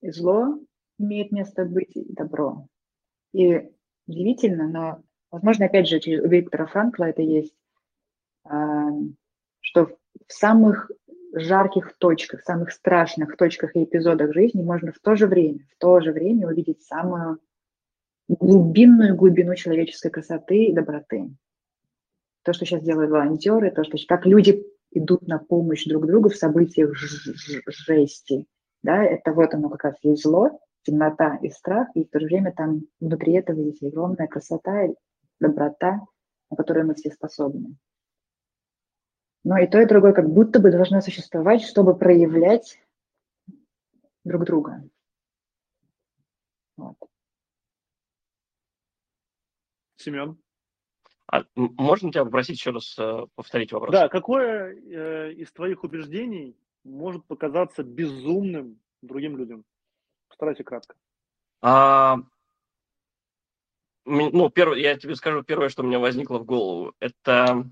Speaker 3: зло имеет место быть и добро. И удивительно, но, возможно, опять же, у Виктора Франкла это есть, а, что в самых жарких точках, самых страшных точках и эпизодах жизни можно в то же время, в то же время увидеть самую глубинную глубину человеческой красоты и доброты. то, что сейчас делают волонтеры, то, что как люди идут на помощь друг другу в событиях жести, да, это вот оно как раз есть зло, темнота и страх, и в то же время там внутри этого есть огромная красота и доброта, на которую мы все способны. Но и то, и другое как будто бы должно существовать, чтобы проявлять друг друга. Вот.
Speaker 1: Семен?
Speaker 2: А можно тебя попросить еще раз э, повторить вопрос?
Speaker 1: Да, какое э, из твоих убеждений может показаться безумным другим людям? Постарайся кратко. А,
Speaker 2: ну, первое, я тебе скажу первое, что у меня возникло в голову. Это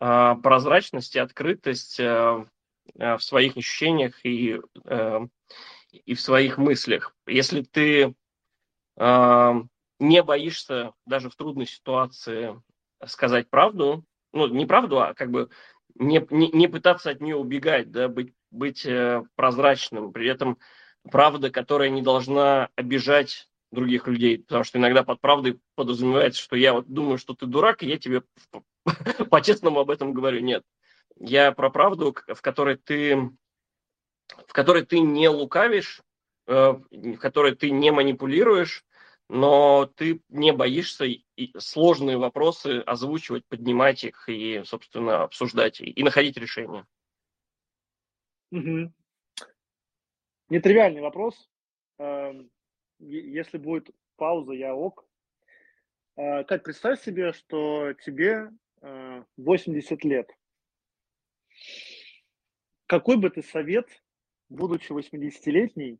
Speaker 2: а, прозрачность и открытость а, а, в своих ощущениях и, а, и в своих мыслях. Если ты а, не боишься даже в трудной ситуации сказать правду, ну, не правду, а как бы не, не, не пытаться от нее убегать, да, быть, быть э, прозрачным, при этом правда, которая не должна обижать других людей, потому что иногда под правдой подразумевается, что я вот думаю, что ты дурак, и я тебе по-честному об этом говорю. Нет, я про правду, в которой ты, в которой ты не лукавишь, э, в которой ты не манипулируешь, но ты не боишься сложные вопросы озвучивать, поднимать их и, собственно, обсуждать и находить решения.
Speaker 1: Угу. Нетривиальный вопрос. Эм, если будет пауза, я ок. Э, Кать, представь себе, что тебе 80 э, лет. Какой бы ты совет, будучи 80-летней,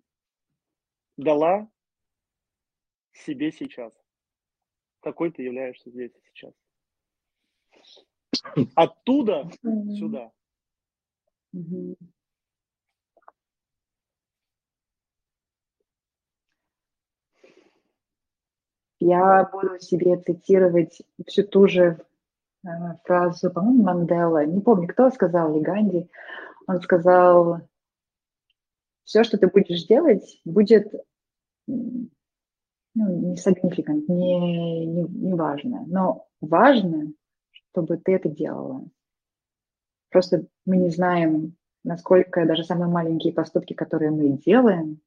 Speaker 1: дала себе сейчас? Какой ты являешься здесь сейчас? Оттуда сюда.
Speaker 3: Я буду себе цитировать всю ту же э, фразу, по-моему, Мандела. Не помню, кто сказал, ли Ганди. Он сказал, все, что ты будешь делать, будет ну, не significant, не, не, не важно. Но важно, чтобы ты это делала. Просто мы не знаем, насколько даже самые маленькие поступки, которые мы делаем,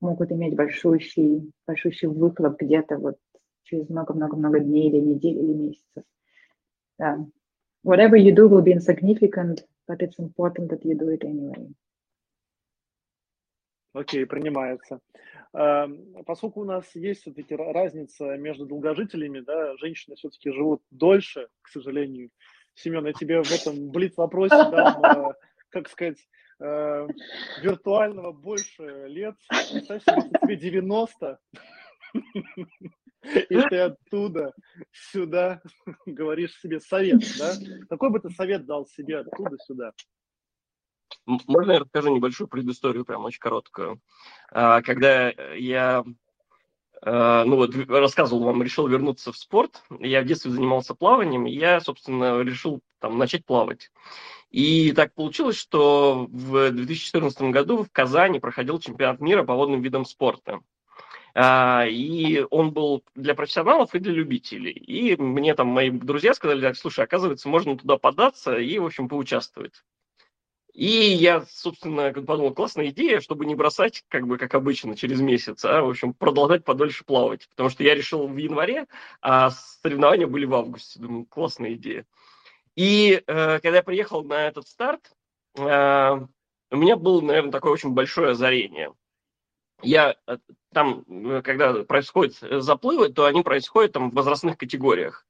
Speaker 3: могут иметь большущий, большущий выхлоп где-то вот через много-много-много дней или недель или месяцев. Да. Whatever you do will be insignificant, but it's important that you do it anyway.
Speaker 1: Окей, okay, принимается. Эм, поскольку у нас есть все-таки разница между долгожителями, да, женщины все-таки живут дольше, к сожалению. Семен, я тебе в этом блиц вопросе дам, э, как сказать, э, виртуального больше лет. Представь тебе 90, и ты оттуда сюда говоришь себе совет, да? Какой бы ты совет дал себе оттуда сюда?
Speaker 2: Можно я расскажу небольшую предысторию, прям очень короткую. А, когда я а, ну вот рассказывал вам, решил вернуться в спорт. Я в детстве занимался плаванием, и я, собственно, решил там начать плавать. И так получилось, что в 2014 году в Казани проходил чемпионат мира по водным видам спорта. А, и он был для профессионалов и для любителей. И мне там мои друзья сказали, слушай, оказывается, можно туда податься и, в общем, поучаствовать. И я, собственно, подумал, классная идея, чтобы не бросать, как бы, как обычно, через месяц, а, в общем, продолжать подольше плавать. Потому что я решил в январе, а соревнования были в августе. Думаю, классная идея. И э, когда я приехал на этот старт, э, у меня было, наверное, такое очень большое озарение. Я э, там, э, когда происходят заплывы, то они происходят там в возрастных категориях.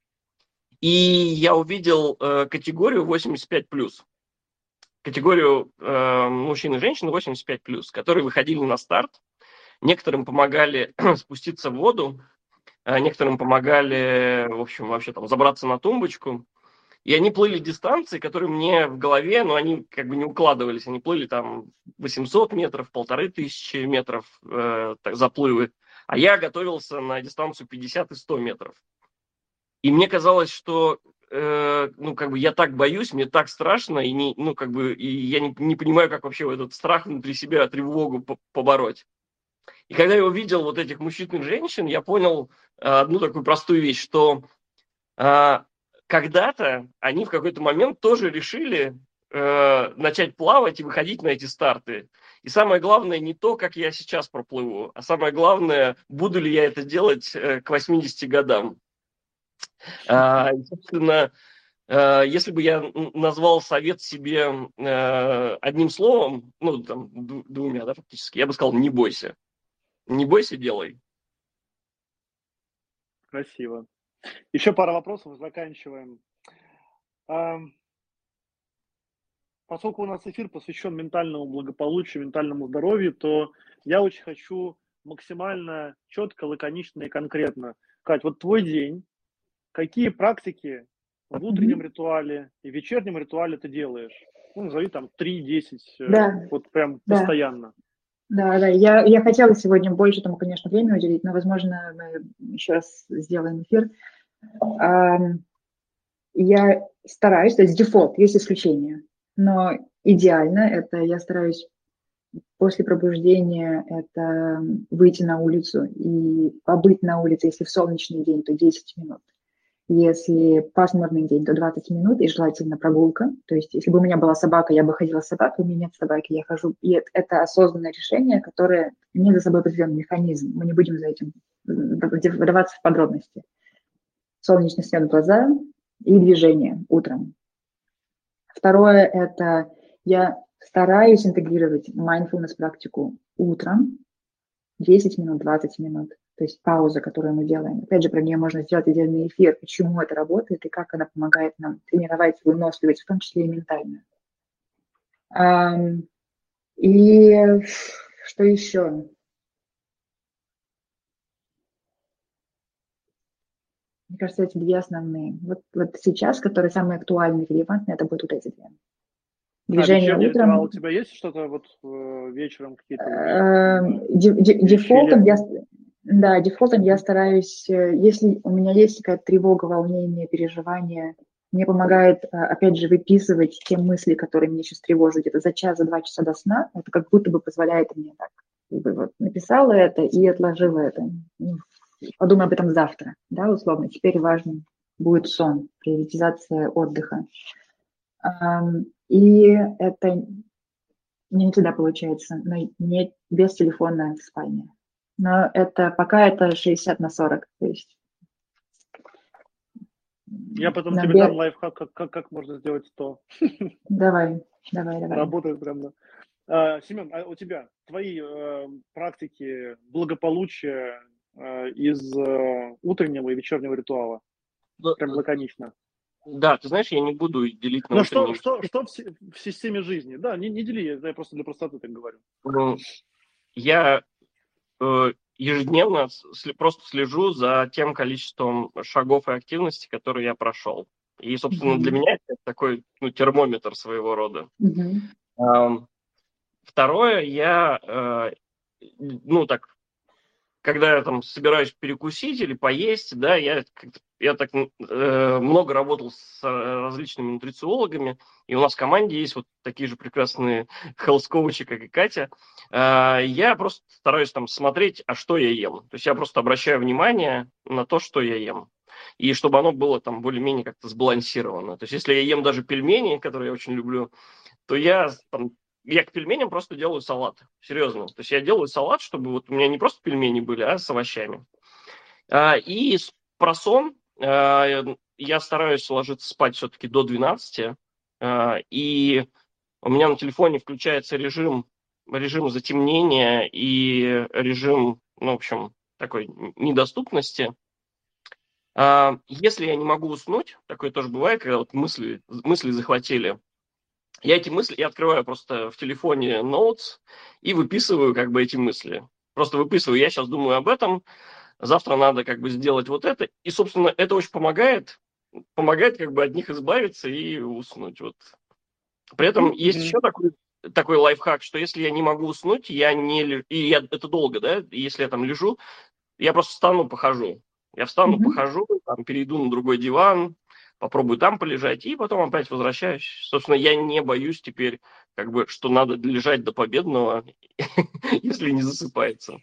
Speaker 2: И я увидел э, категорию 85+. Категорию э, мужчин и женщин 85 плюс, которые выходили на старт. Некоторым помогали спуститься в воду, а некоторым помогали, в общем, вообще там забраться на тумбочку. И они плыли дистанции, которые мне в голове, но они как бы не укладывались. Они плыли там 800 метров, полторы тысячи метров э, так, заплывы. А я готовился на дистанцию 50 и 100 метров. И мне казалось, что э, ну, как бы я так боюсь, мне так страшно, и, не, ну, как бы, и я не, не понимаю, как вообще этот страх внутри себя, тревогу побороть. И когда я увидел вот этих мужчин и женщин, я понял э, одну такую простую вещь, что э, когда-то они в какой-то момент тоже решили э, начать плавать и выходить на эти старты. И самое главное не то, как я сейчас проплыву, а самое главное, буду ли я это делать э, к 80 годам. А, собственно, э, если бы я назвал совет себе э, одним словом, ну, там, двумя, да, фактически, я бы сказал, не бойся. Не бойся, делай.
Speaker 1: Красиво. Еще пара вопросов, заканчиваем. Поскольку у нас эфир посвящен ментальному благополучию, ментальному здоровью, то я очень хочу максимально четко, лаконично и конкретно. Кать, вот твой день, какие практики в утреннем ритуале и вечернем ритуале ты делаешь? Ну, назови там 3-10, э, да. вот прям да. постоянно.
Speaker 3: Да, да, я, я хотела сегодня больше тому, конечно, время уделить, но, возможно, мы еще раз сделаем эфир. Я стараюсь, то есть дефолт, есть исключения, но идеально это я стараюсь после пробуждения это выйти на улицу и побыть на улице, если в солнечный день, то 10 минут. Если пасмурный день, то 20 минут и желательно прогулка. То есть, если бы у меня была собака, я бы ходила с собакой, у меня нет собаки, я хожу. И это осознанное решение, которое имеет за собой определенный механизм. Мы не будем за этим вдаваться в подробности. Солнечный свет в глаза и движение утром. Второе – это я стараюсь интегрировать mindfulness практику утром, 10 минут, 20 минут то есть пауза, которую мы делаем. Опять же, про нее можно сделать отдельный эфир, почему это работает и как она помогает нам тренировать выносливость, в том числе и ментально. И что еще? Мне кажется, эти две основные. Вот, вот сейчас, которые самые актуальные, релевантные, это будут вот эти две.
Speaker 1: Движение а, утром. У тебя есть что-то вот э, вечером какие-то? Эм,
Speaker 3: дефолтом я, да, дефолтом я стараюсь, э, если у меня есть какая-то тревога, волнение, переживание, мне помогает, э, опять же, выписывать те мысли, которые меня сейчас тревожат где-то за час, за два часа до сна. Это как будто бы позволяет мне так. Вот, написала это и отложила это. Ну, подумай об этом завтра, да, условно. Теперь важным будет сон, приоритизация отдыха. И это не всегда получается, но не без телефона в спальне но это пока это 60 на 40, то есть.
Speaker 1: Я потом тебе дам лайфхак, как, как, как можно сделать 100.
Speaker 3: Давай, давай, давай.
Speaker 1: Работает прям, да. А, Семен, а у тебя твои э, практики благополучия э, из э, утреннего и вечернего ритуала? Да. Прям лаконично.
Speaker 2: Да, ты знаешь, я не буду делить
Speaker 1: на Ну что, что, что в, в системе жизни? Да, не, не дели, я просто для простоты так говорю.
Speaker 2: Ну, я Э, ежедневно просто слежу за тем количеством шагов и активности, которые я прошел. И, собственно, mm-hmm. для меня это такой ну, термометр своего рода. Mm-hmm. Второе, я, э, ну, так, когда я там собираюсь перекусить или поесть, да, я, я так э, много работал с различными нутрициологами, и у нас в команде есть вот такие же прекрасные health-коучи, как и Катя. Э, я просто стараюсь там смотреть, а что я ем. То есть я просто обращаю внимание на то, что я ем. И чтобы оно было там более-менее как-то сбалансировано. То есть если я ем даже пельмени, которые я очень люблю, то я там, я к пельменям просто делаю салат. Серьезно. То есть я делаю салат, чтобы вот у меня не просто пельмени были, а с овощами. А, и про сон а, я стараюсь ложиться спать все-таки до 12. А, и у меня на телефоне включается режим, режим затемнения и режим, ну, в общем, такой недоступности. Если я не могу уснуть, такое тоже бывает, когда вот мысли, мысли захватили, я эти мысли, я открываю просто в телефоне Notes и выписываю как бы эти мысли. Просто выписываю, я сейчас думаю об этом, завтра надо как бы сделать вот это. И, собственно, это очень помогает, помогает как бы от них избавиться и уснуть. Вот. При этом mm-hmm. есть еще такой, такой лайфхак, что если я не могу уснуть, я не... И я, это долго, да? Если я там лежу, я просто встану, похожу. Я встану, mm-hmm. похожу, там, перейду на другой диван, попробую там полежать, и потом опять возвращаюсь. Собственно, я не боюсь теперь, как бы, что надо лежать до победного, если не засыпается.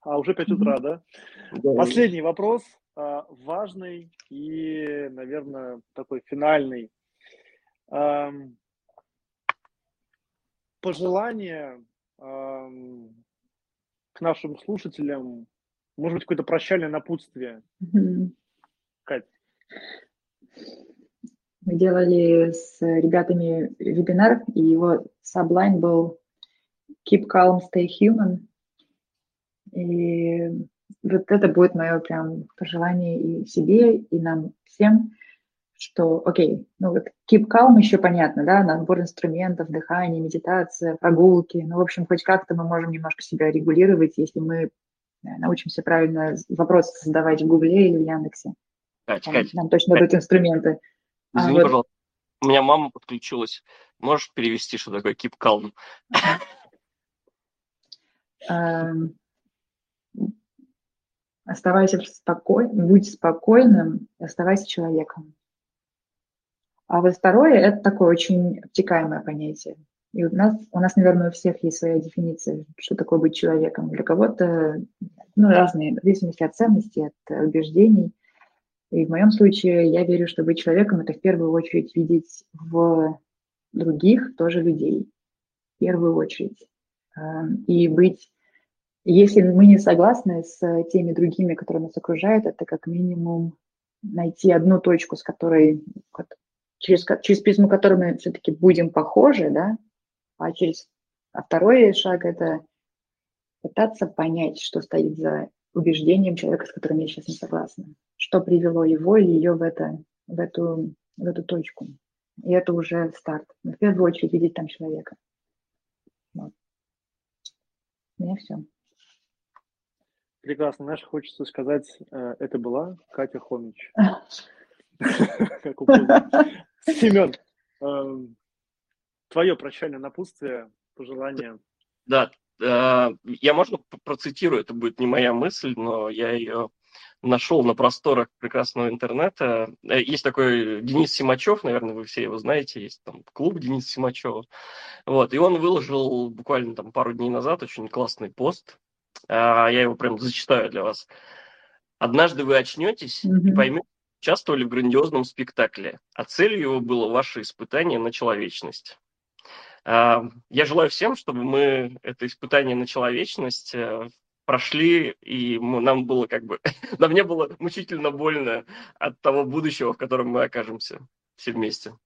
Speaker 1: А уже 5 утра, да? да? Последний вопрос. э, важный и, наверное, такой финальный. Пожелание к нашим слушателям, может быть, какое-то прощальное напутствие. Кать.
Speaker 3: Мы делали с ребятами вебинар, и его саблайн был Keep calm, stay human. И вот это будет мое прям пожелание и себе, и нам всем, что, окей, ну вот keep calm еще понятно, да, набор инструментов, дыхание, медитация, прогулки, ну, в общем, хоть как-то мы можем немножко себя регулировать, если мы научимся правильно вопросы создавать в Гугле или в Яндексе.
Speaker 2: Кать, Кать,
Speaker 3: нам точно Кать. дадут инструменты.
Speaker 2: А Извини, а, пожалуйста, у меня мама подключилась. Можешь перевести, что такое keep calm?
Speaker 3: Эм, оставайся спокойным, будь спокойным, оставайся человеком. А вот второе – это такое очень обтекаемое понятие. И у нас, у нас, наверное, у всех есть своя дефиниция, что такое быть человеком. Для кого-то ну, разные, в зависимости от ценностей, от убеждений. И в моем случае я верю, что быть человеком – это в первую очередь видеть в других тоже людей. В первую очередь. Эм, и быть если мы не согласны с теми другими, которые нас окружают, это как минимум найти одну точку, с которой, через, через призму которой мы все-таки будем похожи, да, а через а второй шаг – это пытаться понять, что стоит за убеждением человека, с которым я сейчас не согласна, что привело его или ее в, это, в, эту, в эту точку. И это уже старт. Но в первую очередь видеть там человека. Вот. У меня все.
Speaker 1: Прекрасно. Знаешь, хочется сказать, э, это была Катя Хомич. Семен, эм, твое прощальное напутствие, пожелание.
Speaker 2: Да, я, можно, процитирую, это будет не моя мысль, но я ее нашел на просторах прекрасного интернета. Э, есть такой Денис Симачев, наверное, вы все его знаете, есть там клуб Дениса Симачева. Вот, и он выложил буквально там пару дней назад очень классный пост, а, я его прям зачитаю для вас. Однажды вы очнетесь mm-hmm. и поймете, участвовали в грандиозном спектакле, а целью его было ваше испытание на человечность. А, я желаю всем, чтобы мы это испытание на человечность э, прошли, и мы, нам было как бы, нам не было мучительно больно от того будущего, в котором мы окажемся все вместе.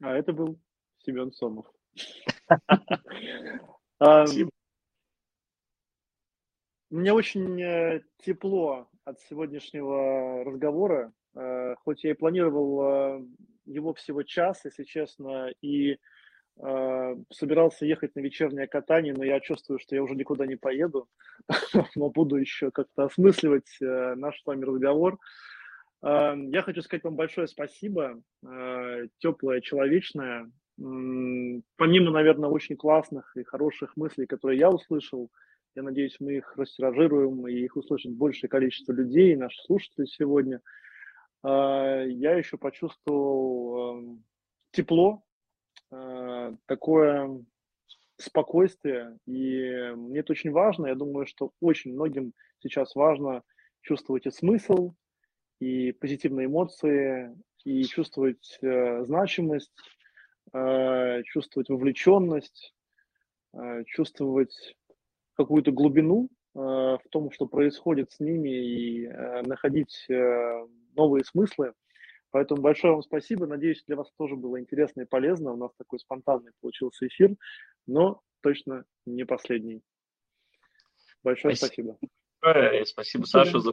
Speaker 1: А это был Семен Сомов. Спасибо. Мне очень э, тепло от сегодняшнего разговора, э, хоть я и планировал его всего час, если честно, и собирался ехать на вечернее катание, но я чувствую, что я уже никуда не поеду, но буду еще как-то осмысливать наш с вами разговор. Я хочу сказать вам большое спасибо, теплое, человечное. Помимо, наверное, очень классных и хороших мыслей, которые я услышал, я надеюсь, мы их растиражируем, и их услышит большее количество людей, наши слушатели сегодня. А, я еще почувствовал эм, тепло, э, такое спокойствие, и мне это очень важно. Я думаю, что очень многим сейчас важно чувствовать и смысл, и позитивные эмоции, и чувствовать э, значимость, э, чувствовать вовлеченность, чувствовать какую-то глубину в том, что происходит с ними, и находить новые смыслы. Поэтому большое вам спасибо. Надеюсь, для вас тоже было интересно и полезно. У нас такой спонтанный получился эфир, но точно не последний. Большое спасибо.
Speaker 2: Спасибо, спасибо Саша, за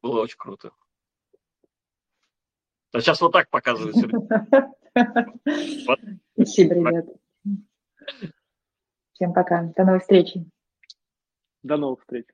Speaker 2: Было очень круто. А сейчас вот так показывают.
Speaker 3: Спасибо, ребят. Всем пока. До новых встреч.
Speaker 1: До новых встреч.